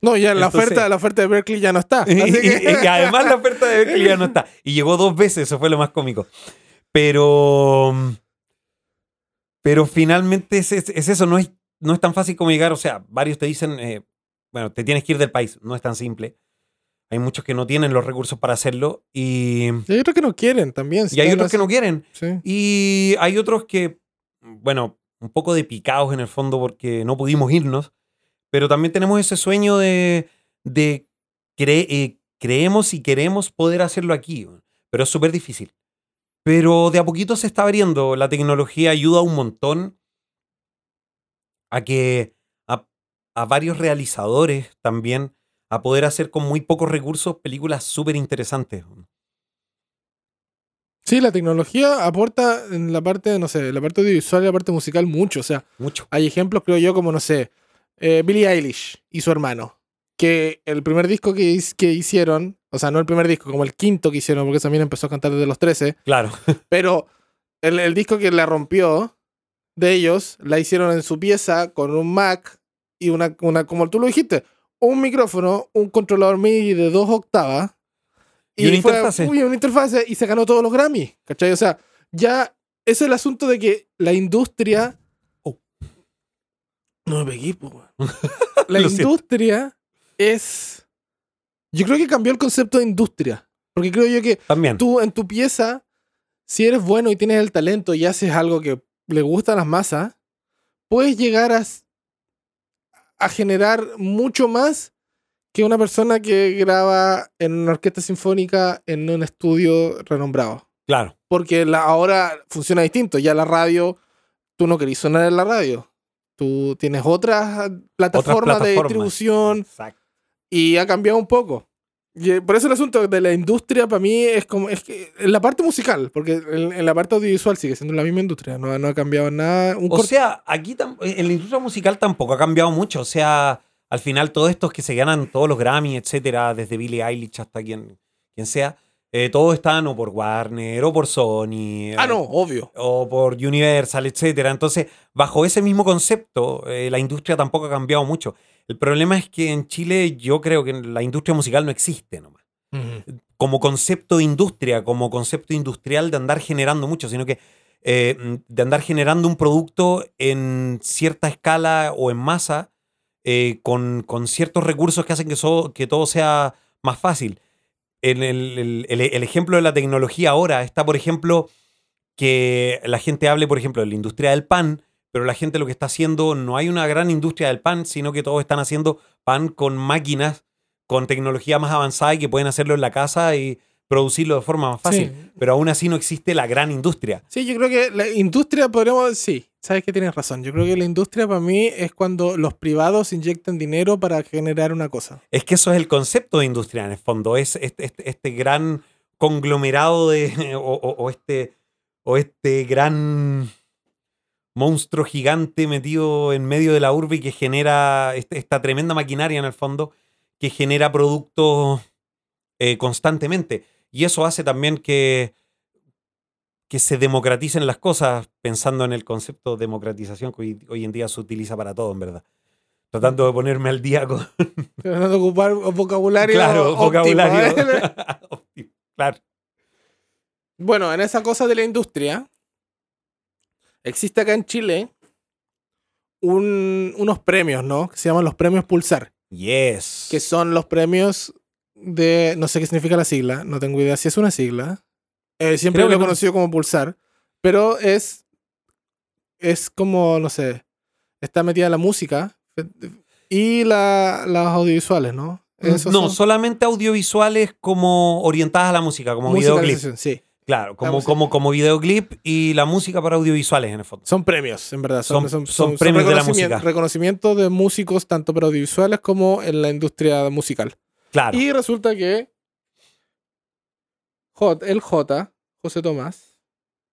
[SPEAKER 1] No, ya la
[SPEAKER 2] Entonces-
[SPEAKER 1] oferta, la oferta de Berkeley ya no está. Así que-
[SPEAKER 2] y- y además la oferta de Berkeley ya no está. Y llegó dos veces, eso fue lo más cómico. Pero. Pero finalmente es, es- es eso, no es, no es tan fácil como llegar. O sea, varios te dicen, eh, bueno, te tienes que ir del país. No es tan simple. Hay muchos que no tienen los recursos para hacerlo. Y,
[SPEAKER 1] Y hay otros que no quieren también. si
[SPEAKER 2] y hay otros que no quieren.
[SPEAKER 1] Sí.
[SPEAKER 2] Y hay otros que, bueno, un poco de picados en el fondo porque no pudimos irnos, pero también tenemos ese sueño de, de eh, creemos y queremos poder hacerlo aquí, pero es súper difícil. Pero de a poquito se está abriendo, la tecnología ayuda un montón a que a, a varios realizadores también a poder hacer con muy pocos recursos películas súper interesantes.
[SPEAKER 1] Sí, la tecnología aporta en la parte, no sé, la parte audiovisual y la parte musical mucho. O sea,
[SPEAKER 2] Mucho.
[SPEAKER 1] hay ejemplos, creo yo, como, no sé, eh, Billie Eilish y su hermano. Que el primer disco que, que hicieron, o sea, no el primer disco, como el quinto que hicieron, porque también empezó a cantar desde los 13,
[SPEAKER 2] Claro.
[SPEAKER 1] pero el, el disco que la rompió de ellos, la hicieron en su pieza con un Mac y una, una como tú lo dijiste, un micrófono, un controlador MIDI de dos octavas.
[SPEAKER 2] Y una
[SPEAKER 1] fue-
[SPEAKER 2] interfase.
[SPEAKER 1] uy, una interfase y se ganó todos los Grammy. ¿Cachai? O sea, ya es el asunto de que la industria.
[SPEAKER 2] Oh.
[SPEAKER 1] No me pegué. La
[SPEAKER 2] siento.
[SPEAKER 1] industria es. Yo creo que cambió el concepto de industria. Porque creo yo que
[SPEAKER 2] También.
[SPEAKER 1] tú en tu pieza, si eres bueno y tienes el talento y haces algo que le gusta a las masas, puedes llegar a, a generar mucho más que una persona que graba en una orquesta sinfónica en un estudio renombrado.
[SPEAKER 2] Claro.
[SPEAKER 1] Porque la, ahora funciona distinto. Ya la radio, tú no querís sonar en la radio. Tú tienes otras plataformas de distribución
[SPEAKER 2] Exacto.
[SPEAKER 1] y ha cambiado un poco. Y, eh, por eso el asunto de la industria para mí es como es que en la parte musical, porque en, en la parte audiovisual sigue siendo la misma industria, no, no ha cambiado nada. Un
[SPEAKER 2] O sea, aquí en la industria musical tampoco ha cambiado mucho. O sea, al final todos estos que se ganan todos los Grammy, etcétera, desde Billie Eilish hasta quien, quien sea, eh, todos están o por Warner o por Sony.
[SPEAKER 1] ah,
[SPEAKER 2] eh,
[SPEAKER 1] no, obvio.
[SPEAKER 2] O por Universal, etcétera. Entonces, bajo ese mismo concepto, eh, la industria tampoco ha cambiado mucho. El problema es que en Chile yo creo que la industria musical no existe nomás como concepto de industria, como concepto industrial de andar generando mucho, sino que eh, de andar generando un producto en cierta escala o en masa, eh, con, con ciertos recursos que hacen que, que todo sea más fácil. En el- el ejemplo de la tecnología ahora está, por ejemplo, que la gente hable, por ejemplo, de la industria del pan, pero la gente lo que está haciendo, no hay una gran industria del pan, sino que todos están haciendo pan con máquinas, con tecnología más avanzada y que pueden hacerlo en la casa y producirlo de forma más fácil.
[SPEAKER 1] Sí.
[SPEAKER 2] Pero aún así no existe la gran industria.
[SPEAKER 1] Sí, yo creo que la industria podríamos, sí, sabes que tienes razón. Yo creo que la industria para mí es cuando los privados inyectan dinero para generar una cosa.
[SPEAKER 2] Es que eso es el concepto de industria en el fondo, es este, este- este gran conglomerado de, o, o- o este, o este gran monstruo gigante metido en medio de la urbe y que genera este- esta tremenda maquinaria en el fondo que genera productos eh, constantemente. Y eso hace también que, que se democraticen las cosas, pensando en el concepto de democratización que hoy, hoy en día se utiliza para todo, en verdad. Tratando de ponerme al día con,
[SPEAKER 1] Tratando de ocupar vocabulario.
[SPEAKER 2] claro,
[SPEAKER 1] óptimo,
[SPEAKER 2] vocabulario.
[SPEAKER 1] ¿eh?
[SPEAKER 2] claro.
[SPEAKER 1] Bueno, en esa cosa de la industria, existe acá en Chile un- unos premios, ¿no? Que se llaman los premios Pulsar,
[SPEAKER 2] Yes.
[SPEAKER 1] que son los premios de, no sé qué significa la sigla, no tengo idea si es una sigla. Eh, siempre
[SPEAKER 2] Creo
[SPEAKER 1] lo he conocido como Pulsar, pero es, es como, no sé, está metida la música y la, las audiovisuales, ¿no? Esos
[SPEAKER 2] no,
[SPEAKER 1] son
[SPEAKER 2] solamente audiovisuales como orientadas a la música, como videoclip.
[SPEAKER 1] Sí,
[SPEAKER 2] Claro, como, como, como videoclip y la música para audiovisuales en el fondo.
[SPEAKER 1] son premios, en verdad. Son,
[SPEAKER 2] Son- son premios de la música.
[SPEAKER 1] Reconocimiento de músicos, tanto para audiovisuales como en la industria musical.
[SPEAKER 2] Claro.
[SPEAKER 1] Y resulta que J, el J, José Tomás,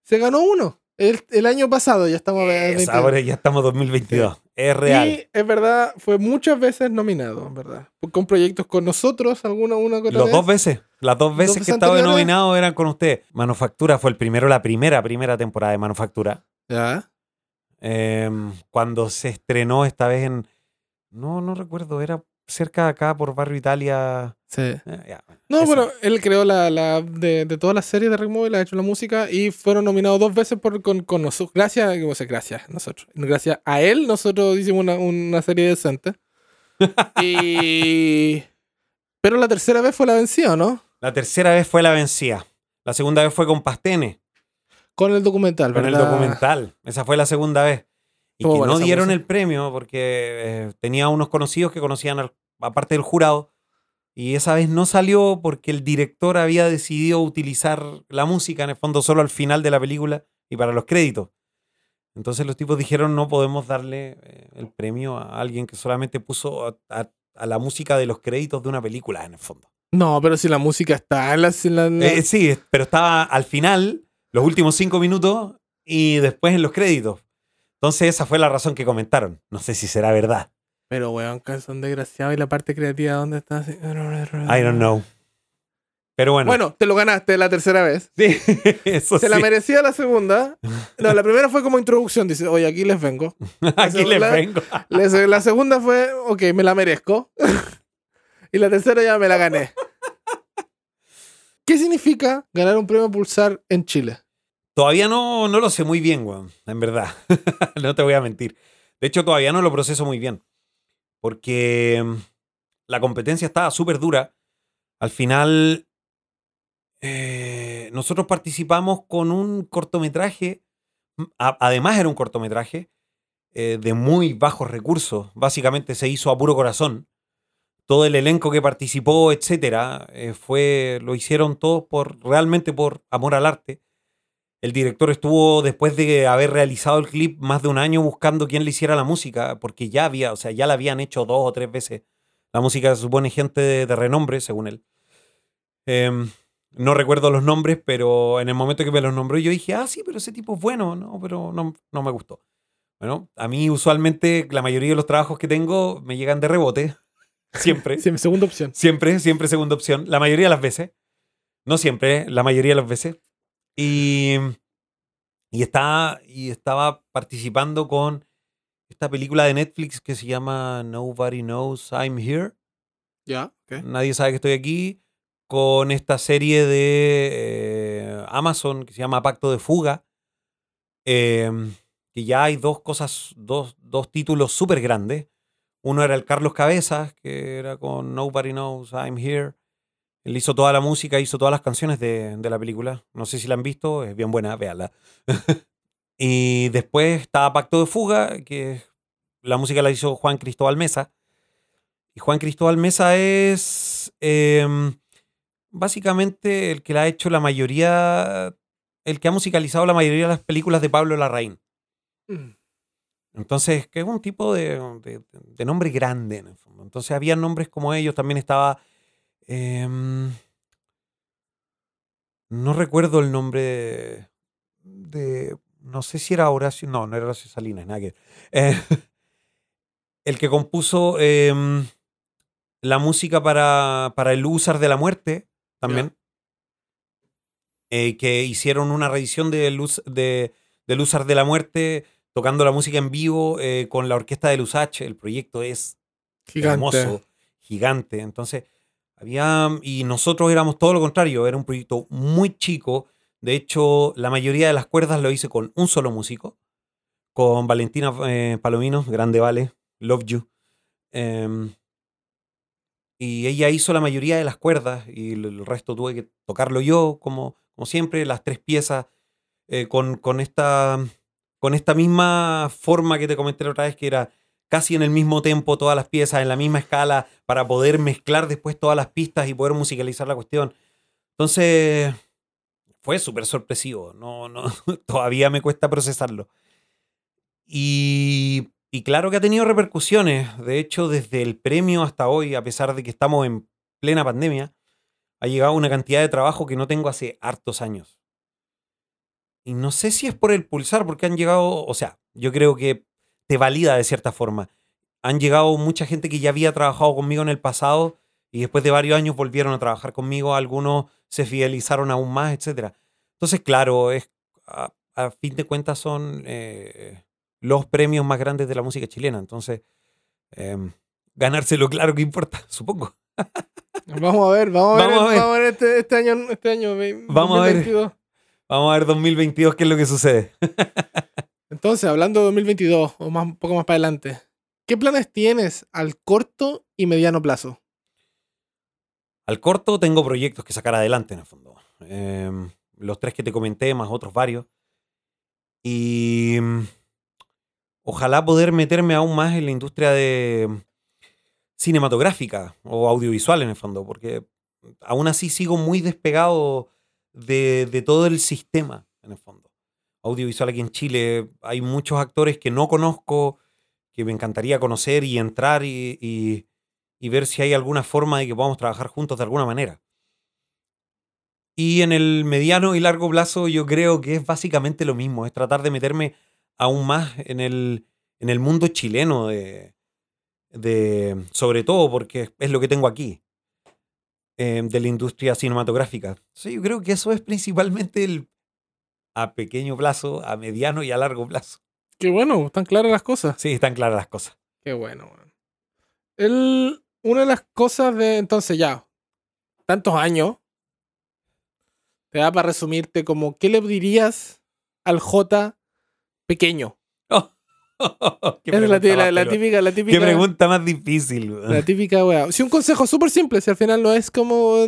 [SPEAKER 1] se ganó uno. El, el año pasado, ya estamos
[SPEAKER 2] Es,
[SPEAKER 1] 20.
[SPEAKER 2] ahora ya estamos 2022. Es real.
[SPEAKER 1] Y es verdad, fue muchas veces nominado, en verdad. Con proyectos con nosotros, alguna una otra
[SPEAKER 2] Los
[SPEAKER 1] vez.
[SPEAKER 2] dos veces. Las dos veces
[SPEAKER 1] veces
[SPEAKER 2] que estaba nominado eran con usted. Manufactura fue el primero, la primera, primera temporada de Manufactura.
[SPEAKER 1] Ya.
[SPEAKER 2] Em, cuando se estrenó esta vez en. No, no recuerdo, era cerca de acá por Barrio Italia.
[SPEAKER 1] Sí.
[SPEAKER 2] Eh,
[SPEAKER 1] No,
[SPEAKER 2] esa.
[SPEAKER 1] bueno, él creó la, la de, de todas las series de Rick Móvil, ha hecho la música y fueron nominados dos veces por, con, con nosotros. Gracias, o sea, gracias, nosotros. Gracias a él, nosotros hicimos una, una serie decente. y. Pero la tercera vez fue la vencida, ¿no?
[SPEAKER 2] La tercera vez fue la vencida. La segunda vez fue con Pastene,
[SPEAKER 1] Con el documental,
[SPEAKER 2] con el
[SPEAKER 1] ¿verdad?
[SPEAKER 2] documental. Esa fue la segunda vez. Y que no dieron el premio porque eh, tenía unos conocidos que conocían, al- aparte del jurado. Y esa vez no salió porque el director había decidido utilizar la música en el fondo solo al final de la película y para los créditos. Entonces los tipos dijeron no podemos darle eh, el premio a alguien que solamente puso a, a- a la música de los créditos de una película en el fondo.
[SPEAKER 1] No, pero si la música está la- en la-
[SPEAKER 2] Eh, sí, pero estaba al final, los últimos cinco minutos y después en los créditos. Entonces esa fue la razón que comentaron. No sé si será verdad.
[SPEAKER 1] Pero, weón, son desgraciados y la parte creativa, ¿dónde está? Así-
[SPEAKER 2] I don't know. Pero bueno.
[SPEAKER 1] Bueno, te lo ganaste la tercera vez.
[SPEAKER 2] Sí, eso
[SPEAKER 1] Se la
[SPEAKER 2] sí.
[SPEAKER 1] merecía la segunda. No, la primera fue como introducción. Dice, oye, aquí les vengo.
[SPEAKER 2] Aquí les
[SPEAKER 1] la-
[SPEAKER 2] vengo.
[SPEAKER 1] La, la segunda fue, ok, me la merezco. y la tercera ya me la gané. ¿Qué significa ganar un premio Pulsar en Chile?
[SPEAKER 2] Todavía no, no lo sé muy bien, weón. En verdad. no te voy a mentir. De hecho, todavía no lo proceso muy bien. Porque mm, la competencia estaba súper dura. Al final, eh, nosotros participamos con un cortometraje. mm, además, era un cortometraje eh, de muy bajos recursos. Básicamente se hizo a puro corazón. Todo el elenco que participó, etcétera, eh, fue, lo hicieron todos por, realmente por amor al arte. El director estuvo, después de haber realizado el clip, más de un año buscando quién le hiciera la música, porque ya había, o sea, ya la habían hecho dos o tres veces. La música se supone gente de, de renombre, según él. Em, no recuerdo los nombres, pero en el momento que me los nombró, yo dije, ah, sí, pero ese tipo es bueno, no, pero no, no me gustó. Bueno, a mí usualmente la mayoría de los trabajos que tengo me llegan de rebote, siempre.
[SPEAKER 1] Mi segunda opción.
[SPEAKER 2] Siempre, siempre segunda opción. La mayoría de las veces. No siempre, la mayoría de las veces. Y, y, está, y estaba participando con esta película de Netflix que se llama Nobody Knows I'm Here.
[SPEAKER 1] Ya.
[SPEAKER 2] Nadie sabe que estoy aquí. Con esta serie de eh, Amazon que se llama Pacto de Fuga. em, que ya hay dos cosas, dos, dos títulos súper grandes. Uno era el Carlos Cabezas, que era con Nobody Knows I'm Here. Él hizo toda la música, hizo todas las canciones de, de la película. No sé si la han visto, es bien buena, véanla. y después estaba Pacto de Fuga, que la música la hizo Juan Cristóbal Mesa. Y Juan Cristóbal Mesa es em, básicamente el que la ha hecho la mayoría, el que ha musicalizado la mayoría de las películas de Pablo Larraín.
[SPEAKER 1] Mm.
[SPEAKER 2] Entonces, que es un tipo de, de- de nombre grande en el fondo. Entonces, había nombres como ellos. También estaba. Em, no recuerdo el nombre de, de- No sé si era Horacio. No, no era Horacio Salinas, nada que. Eh, el que compuso em, la música para, para el Usar de la Muerte también. Eh, que hicieron una reedición de Luz, de, del Usar de la Muerte tocando la música en vivo eh, con la orquesta de Lusach. El proyecto es
[SPEAKER 1] Gigante.
[SPEAKER 2] hermoso, gigante. Entonces, había. Y nosotros éramos todo lo contrario, era un proyecto muy chico. De hecho, la mayoría de las cuerdas lo hice con un solo músico, con Valentina eh, Palomino, grande Vale, Love You. Em, y ella hizo la mayoría de las cuerdas y el- resto tuve que tocarlo yo, como, como siempre, las tres piezas, eh, con, con, esta, con esta misma forma que te comenté la otra vez, que era casi en el mismo tempo todas las piezas, en la misma escala, para poder mezclar después todas las pistas y poder musicalizar la cuestión. Entonces, fue súper sorpresivo. No, no, todavía me cuesta procesarlo. Y, y claro que ha tenido repercusiones. De hecho, desde el premio hasta hoy, a pesar de que estamos en plena pandemia, ha llegado una cantidad de trabajo que no tengo hace hartos años. Y no sé si es por el pulsar, porque han llegado, o sea, yo creo que te valida de cierta forma. Han llegado mucha gente que ya había trabajado conmigo en el pasado y después de varios años volvieron a trabajar conmigo, algunos se fidelizaron aún más, etc. Entonces, claro, es, a, fin de cuentas son eh, los premios más grandes de la música chilena. Entonces, em, ganárselo, claro que importa, supongo.
[SPEAKER 1] Vamos a ver, vamos a ver, vamos a ver, este, este, año, este año.
[SPEAKER 2] Vamos a ver. Vamos a ver 2022 qué es lo que sucede.
[SPEAKER 1] Entonces, hablando de 2022 o más, un poco más para adelante, ¿qué planes tienes al corto y mediano plazo?
[SPEAKER 2] Al corto tengo proyectos que sacar adelante en el fondo. Em, los tres que te comenté, más otros varios. Y mm, ojalá poder meterme aún más en la industria de cinematográfica o audiovisual en el fondo, porque aún así sigo muy despegado de, todo el sistema, en el fondo. Audiovisual aquí en Chile, hay muchos actores que no conozco, que me encantaría conocer y entrar y, ver si hay alguna forma de que podamos trabajar juntos de alguna manera. Y en el mediano y largo plazo yo creo que es básicamente lo mismo, es tratar de meterme aún más en el, en el mundo chileno, de, de, sobre todo porque es lo que tengo aquí. Em, de la industria cinematográfica. Sí, yo creo que eso es principalmente el a pequeño plazo, a mediano y a largo plazo.
[SPEAKER 1] Qué bueno, están claras las cosas.
[SPEAKER 2] Sí, están claras las cosas.
[SPEAKER 1] Qué bueno. El, una de las cosas de entonces ya, tantos años, te da para resumirte como, ¿qué le dirías al J pequeño? es la, típica, la típica.
[SPEAKER 2] Qué pregunta más difícil.
[SPEAKER 1] La típica, weá. Si un consejo súper simple, si al final no es como.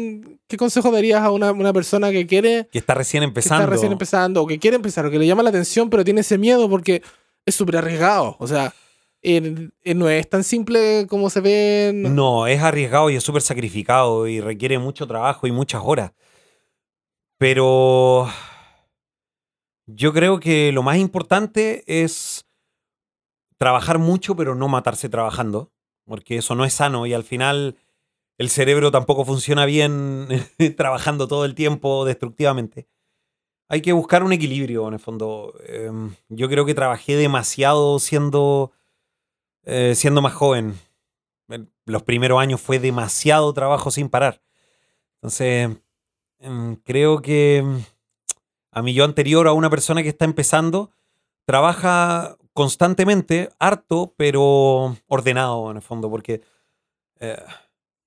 [SPEAKER 1] ¿Qué consejo darías a una, una, persona que quiere.
[SPEAKER 2] Que está recién empezando.
[SPEAKER 1] está recién empezando, o que quiere empezar, o que le llama la atención, pero tiene ese miedo porque es súper arriesgado. O sea, no es tan simple como se ve.
[SPEAKER 2] No, es arriesgado y es súper sacrificado y requiere mucho trabajo y muchas horas. Pero. Yo creo que lo más importante es trabajar mucho, pero no matarse trabajando, porque eso no es sano y al final el cerebro tampoco funciona bien trabajando todo el tiempo destructivamente. Hay que buscar un equilibrio, en el fondo. Em, yo creo que trabajé demasiado siendo, eh, siendo más joven. Los primeros años fue demasiado trabajo sin parar. Entonces, em, creo que a mi yo anterior, a una persona que está empezando, trabaja constantemente, harto, pero ordenado en el fondo, porque eh,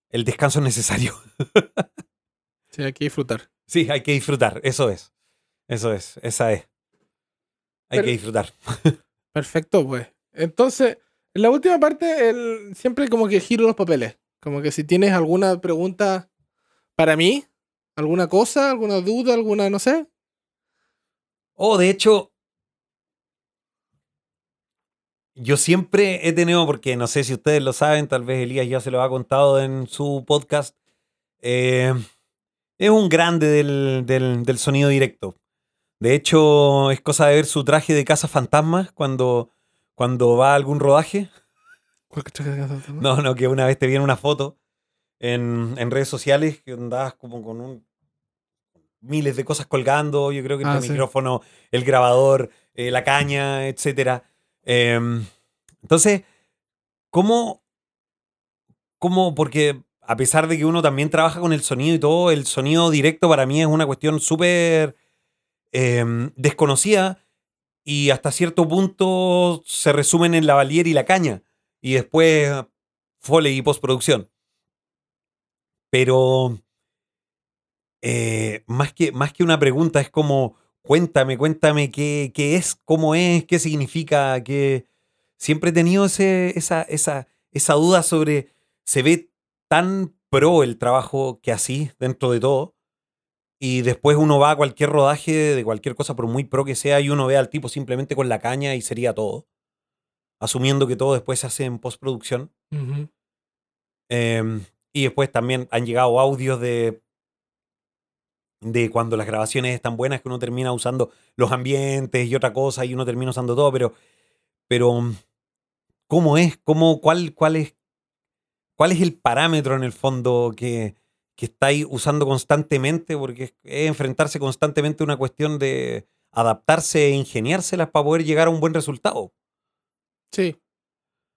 [SPEAKER 2] el descanso es necesario.
[SPEAKER 1] sí, hay que disfrutar.
[SPEAKER 2] Sí, hay que disfrutar, eso es. Eso es, esa es. Hay que disfrutar.
[SPEAKER 1] Perfecto, pues. Entonces, en la última parte, el, siempre como que giro los papeles. Como que si tienes alguna pregunta para mí, alguna cosa, alguna duda, alguna, no sé.
[SPEAKER 2] Oh, de hecho, yo siempre he tenido, porque no sé si ustedes lo saben, tal vez Elías ya se lo ha contado en su podcast, eh, es un grande del, sonido directo. De hecho, es cosa de ver su traje de casa fantasmas cuando, cuando va a algún rodaje.
[SPEAKER 1] ¿Cuál traje de casa
[SPEAKER 2] No, no, que una vez te viene una foto en, redes sociales que andabas como con un, miles de cosas colgando. Yo creo que el ah, micrófono, el grabador, eh, la caña, etcétera. Em, entonces, ¿cómo, ¿cómo? Porque a pesar de que uno también trabaja con el sonido y todo, el sonido directo para mí es una cuestión súper em, desconocida y hasta cierto punto se resumen en la valier y la caña y después foley y postproducción. Pero eh, más, que, más que una pregunta es como Cuéntame, cuéntame qué, qué es, cómo es, qué significa, que siempre he tenido ese, esa, esa, esa duda sobre, se ve tan pro el trabajo que así dentro de todo, y después uno va a cualquier rodaje de cualquier cosa, por muy pro que sea, y uno ve al tipo simplemente con la caña y sería todo. asumiendo que todo después se hace en postproducción. Em, y después también han llegado audios de, de cuando las grabaciones están buenas que uno termina usando los ambientes y otra cosa y uno termina usando todo, pero, pero ¿cómo es? ¿Cómo, cuál, cuál, es, ¿Cuál es el parámetro en el fondo que, que estáis usando constantemente? Porque es, es enfrentarse constantemente a una cuestión de adaptarse e ingeniárselas para poder llegar a un buen resultado.
[SPEAKER 1] Sí.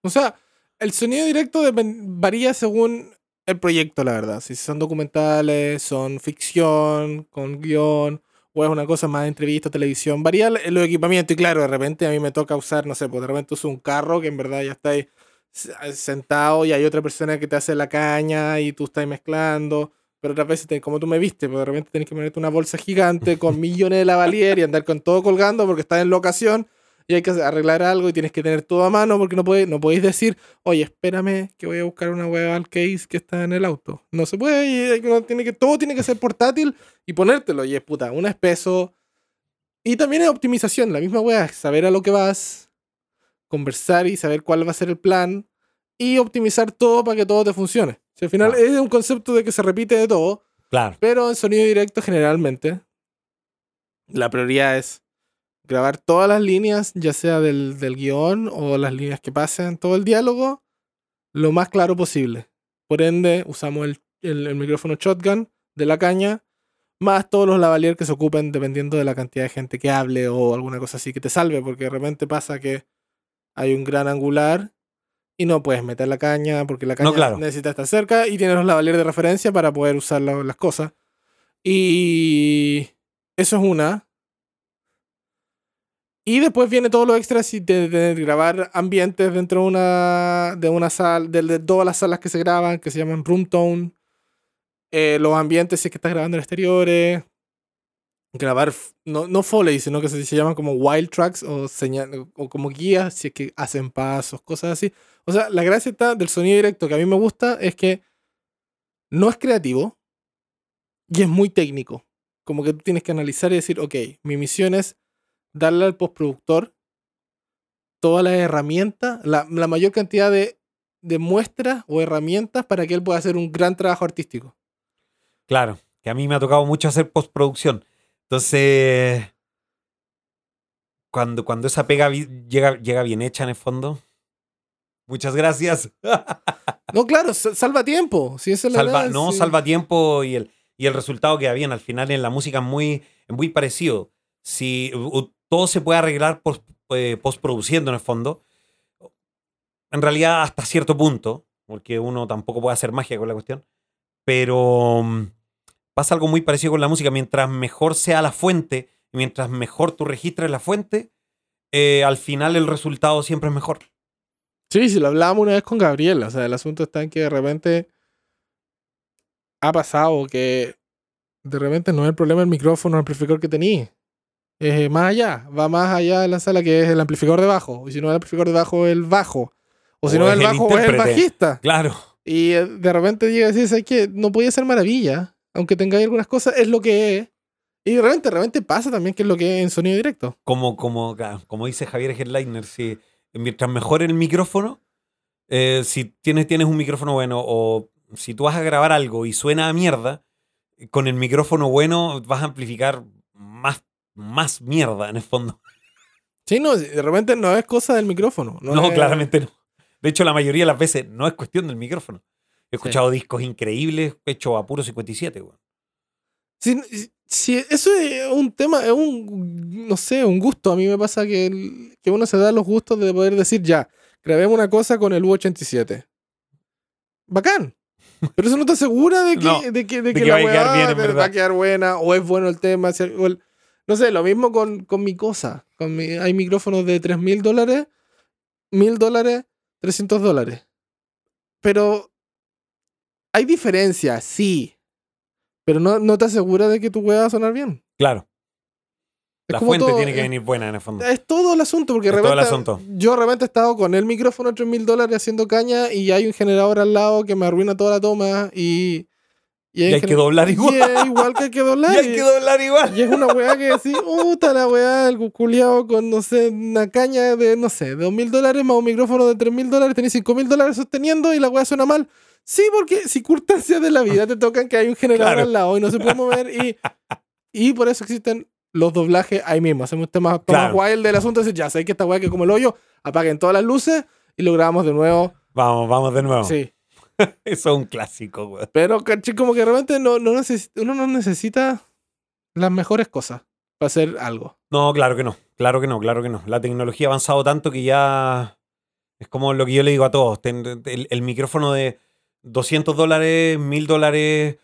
[SPEAKER 1] O sea, el sonido directo varía según el proyecto, la verdad. Si son documentales, son ficción, con guion, o es una cosa más de entrevista, televisión. Varía el- los equipamientos y claro, de repente a mí me toca usar, no sé, pues de repente uso un carro que en verdad ya está ahí sentado y hay otra persona que te hace la caña y tú estás mezclando. Pero otras veces, como tú me viste, pues de repente tienes que ponerte una bolsa gigante con millones de lavalier y andar con todo colgando porque estás en locación y hay que arreglar algo y tienes que tener todo a mano porque no, puede, no podéis decir, oye, espérame que voy a buscar una web al case que está en el auto. No se puede, y uno tiene que, todo tiene que ser portátil y ponértelo. Y es puta, un espeso. Y también es optimización, la misma web, saber a lo que vas, conversar y saber cuál va a ser el plan y optimizar todo para que todo te funcione. Si al final
[SPEAKER 2] Claro.
[SPEAKER 1] es un concepto de que se repite de todo,
[SPEAKER 2] Claro.
[SPEAKER 1] pero en sonido directo generalmente la prioridad es grabar todas las líneas, ya sea del, del guion o las líneas que pasen, todo el diálogo, lo más claro posible. Por ende, usamos el, el- el micrófono shotgun de la caña, más todos los lavalier que se ocupen dependiendo de la cantidad de gente que hable o alguna cosa así que te salve, porque de repente pasa que hay un gran angular y no puedes meter la caña porque la caña
[SPEAKER 2] claro.
[SPEAKER 1] necesita estar cerca y tienes los lavalier de referencia para poder usar la- las cosas. Y eso es una. Y después viene todo lo extra de, de grabar ambientes dentro de una, de una sala, de, todas las salas que se graban, que se llaman room tone. Eh, los ambientes si es que estás grabando en exteriores. Grabar, no, no foley, sino que se, se llaman como wild tracks o, señal, o como guías, si es que hacen pasos, cosas así. O sea, la gracia está del sonido directo que a mí me gusta es que no es creativo y es muy técnico. Como que tú tienes que analizar y decir, ok, mi misión es darle al postproductor todas las herramientas, la, la mayor cantidad de, de muestras o herramientas para que él pueda hacer un gran trabajo artístico.
[SPEAKER 2] Claro, que a mí me ha tocado mucho hacer postproducción. Entonces, cuando, cuando esa pega llega, llega bien hecha en el fondo, muchas gracias.
[SPEAKER 1] No, claro, sa- salva tiempo. Si esa es la
[SPEAKER 2] salva, no,
[SPEAKER 1] sí.
[SPEAKER 2] salva tiempo y el, y el resultado queda bien. Al final en la música es muy, muy parecido. Si todo se puede arreglar post, eh, postproduciendo en el fondo, en realidad hasta cierto punto, porque uno tampoco puede hacer magia con la cuestión, pero mm, pasa algo muy parecido con la música. Mientras mejor sea la fuente, mientras mejor tú registres la fuente, eh, al final el resultado siempre es mejor.
[SPEAKER 1] Sí, sí, lo hablábamos una vez con Gabriel. O sea, el asunto está en que de repente ha pasado que de repente no es el problema el micrófono el amplificador que tenías. Es eh, más allá, va más allá de la sala que es el amplificador de bajo. Y si no es el amplificador de bajo, el bajo. O si no es el
[SPEAKER 2] el
[SPEAKER 1] bajo, es el bajista.
[SPEAKER 2] Claro.
[SPEAKER 1] Y eh, de repente llega a decir, ¿sabes qué? No podía ser maravilla. Aunque tengáis algunas cosas, es lo que es. Y de repente pasa también que es lo que es en sonido directo.
[SPEAKER 2] como, como, como dice Javier Headliner, si mientras mejor el micrófono, eh, si tienes, tienes un micrófono bueno o si tú vas a grabar algo y suena a mierda, con el micrófono bueno vas a amplificar más, más mierda en el fondo.
[SPEAKER 1] Sí, no, de repente no es cosa del micrófono. No,
[SPEAKER 2] No,
[SPEAKER 1] es-
[SPEAKER 2] claramente no. De hecho, la mayoría de las veces no es cuestión del micrófono. He escuchado discos increíbles hechos a puro 57, weón.
[SPEAKER 1] Sí, sí, eso es un tema, es un, no sé, un gusto. A mí me pasa que, el- que uno se da los gustos de poder decir, ya, grabemos una cosa con el U87. Bacán. Pero eso no te asegura de que,
[SPEAKER 2] No,
[SPEAKER 1] de que, de
[SPEAKER 2] de
[SPEAKER 1] que la
[SPEAKER 2] vaya a quedar
[SPEAKER 1] weá
[SPEAKER 2] bien, en
[SPEAKER 1] va
[SPEAKER 2] verdad.
[SPEAKER 1] a quedar buena, o es bueno el tema. o el- no sé, lo mismo con, con mi cosa. Con mi, hay micrófonos de 3 mil dólares, mil dólares, 300 dólares. Pero hay diferencias, sí. Pero no, no te asegura de que tu weá va a sonar bien.
[SPEAKER 2] Claro.
[SPEAKER 1] Es
[SPEAKER 2] La fuente
[SPEAKER 1] todo,
[SPEAKER 2] tiene que venir buena en el fondo.
[SPEAKER 1] Es todo el asunto, porque
[SPEAKER 2] Es todo el asunto.
[SPEAKER 1] yo de repente he estado con el micrófono a 3 mil dólares haciendo caña y hay un generador al lado que me arruina toda la toma y
[SPEAKER 2] Y hay, que doblar igual.
[SPEAKER 1] Y es igual que hay que doblar.
[SPEAKER 2] y hay que doblar igual.
[SPEAKER 1] Y es una weá que decís, puta la weá, el culiado con, no sé, una caña de, no sé, de dos mil dólares más un micrófono de tres mil dólares, tenés cinco mil dólares sosteniendo y la weá suena mal. Sí, porque circunstancias de la vida te tocan que hay un generador al lado y no se puede mover y, y por eso existen los doblajes ahí mismo. Hacemos un tema más wild del asunto. Decir, ya sé que esta weá que como el hoyo, apaguen todas las luces y lo grabamos de nuevo.
[SPEAKER 2] Vamos, vamos de nuevo.
[SPEAKER 1] Sí.
[SPEAKER 2] Eso es un clásico, güey.
[SPEAKER 1] Pero, como que realmente no, no uno no necesita las mejores cosas para hacer algo.
[SPEAKER 2] No, claro que no. Claro que no, claro que no. La tecnología ha avanzado tanto que ya es como lo que yo le digo a todos. El, micrófono de 200 dólares, 1000 dólares,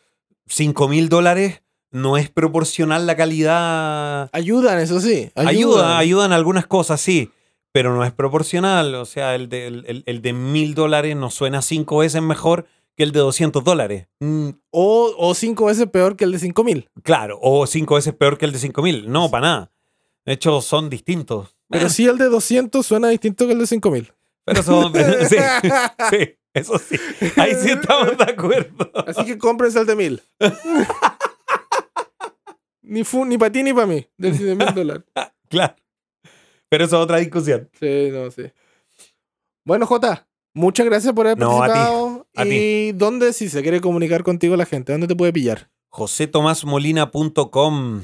[SPEAKER 2] 5000 dólares no es proporcional la calidad.
[SPEAKER 1] Ayudan, eso sí.
[SPEAKER 2] Ayudan, ayudan, ayudan algunas cosas, sí pero no es proporcional. O sea, el de, el, de mil dólares nos suena cinco veces mejor que el de 200 dólares.
[SPEAKER 1] Mm. O, o, cinco veces peor que el de cinco mil.
[SPEAKER 2] Claro, o cinco veces peor que el de cinco mil. No, para nada. De hecho, son distintos.
[SPEAKER 1] Pero sí el de 200 suena distinto que el de cinco mil.
[SPEAKER 2] Pero son... sí, sí, eso sí. Ahí sí estamos de acuerdo.
[SPEAKER 1] Así que cómprense el de mil. ni, ni para ti ni para mí, de mil dólares.
[SPEAKER 2] Claro. Pero eso es otra discusión.
[SPEAKER 1] Sí, no, sí. Bueno, Jota, muchas gracias por haber participado. A ti, ¿Y dónde, si se quiere comunicar contigo la gente, dónde te puede pillar?
[SPEAKER 2] josetomasmolina.com.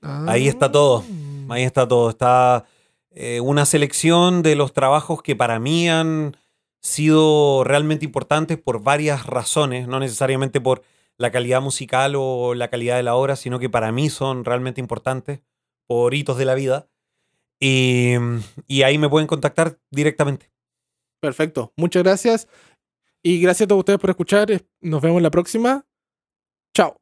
[SPEAKER 2] Ahí está todo. Ah. Ahí está todo. Está eh, una selección de los trabajos que para mí han sido realmente importantes por varias razones, no necesariamente por la calidad musical o la calidad de la obra, sino que para mí son realmente importantes por hitos de la vida. Y, ahí me pueden contactar directamente.
[SPEAKER 1] Perfecto. Muchas gracias. Y gracias a todos ustedes por escuchar. Nos vemos la próxima. Chao.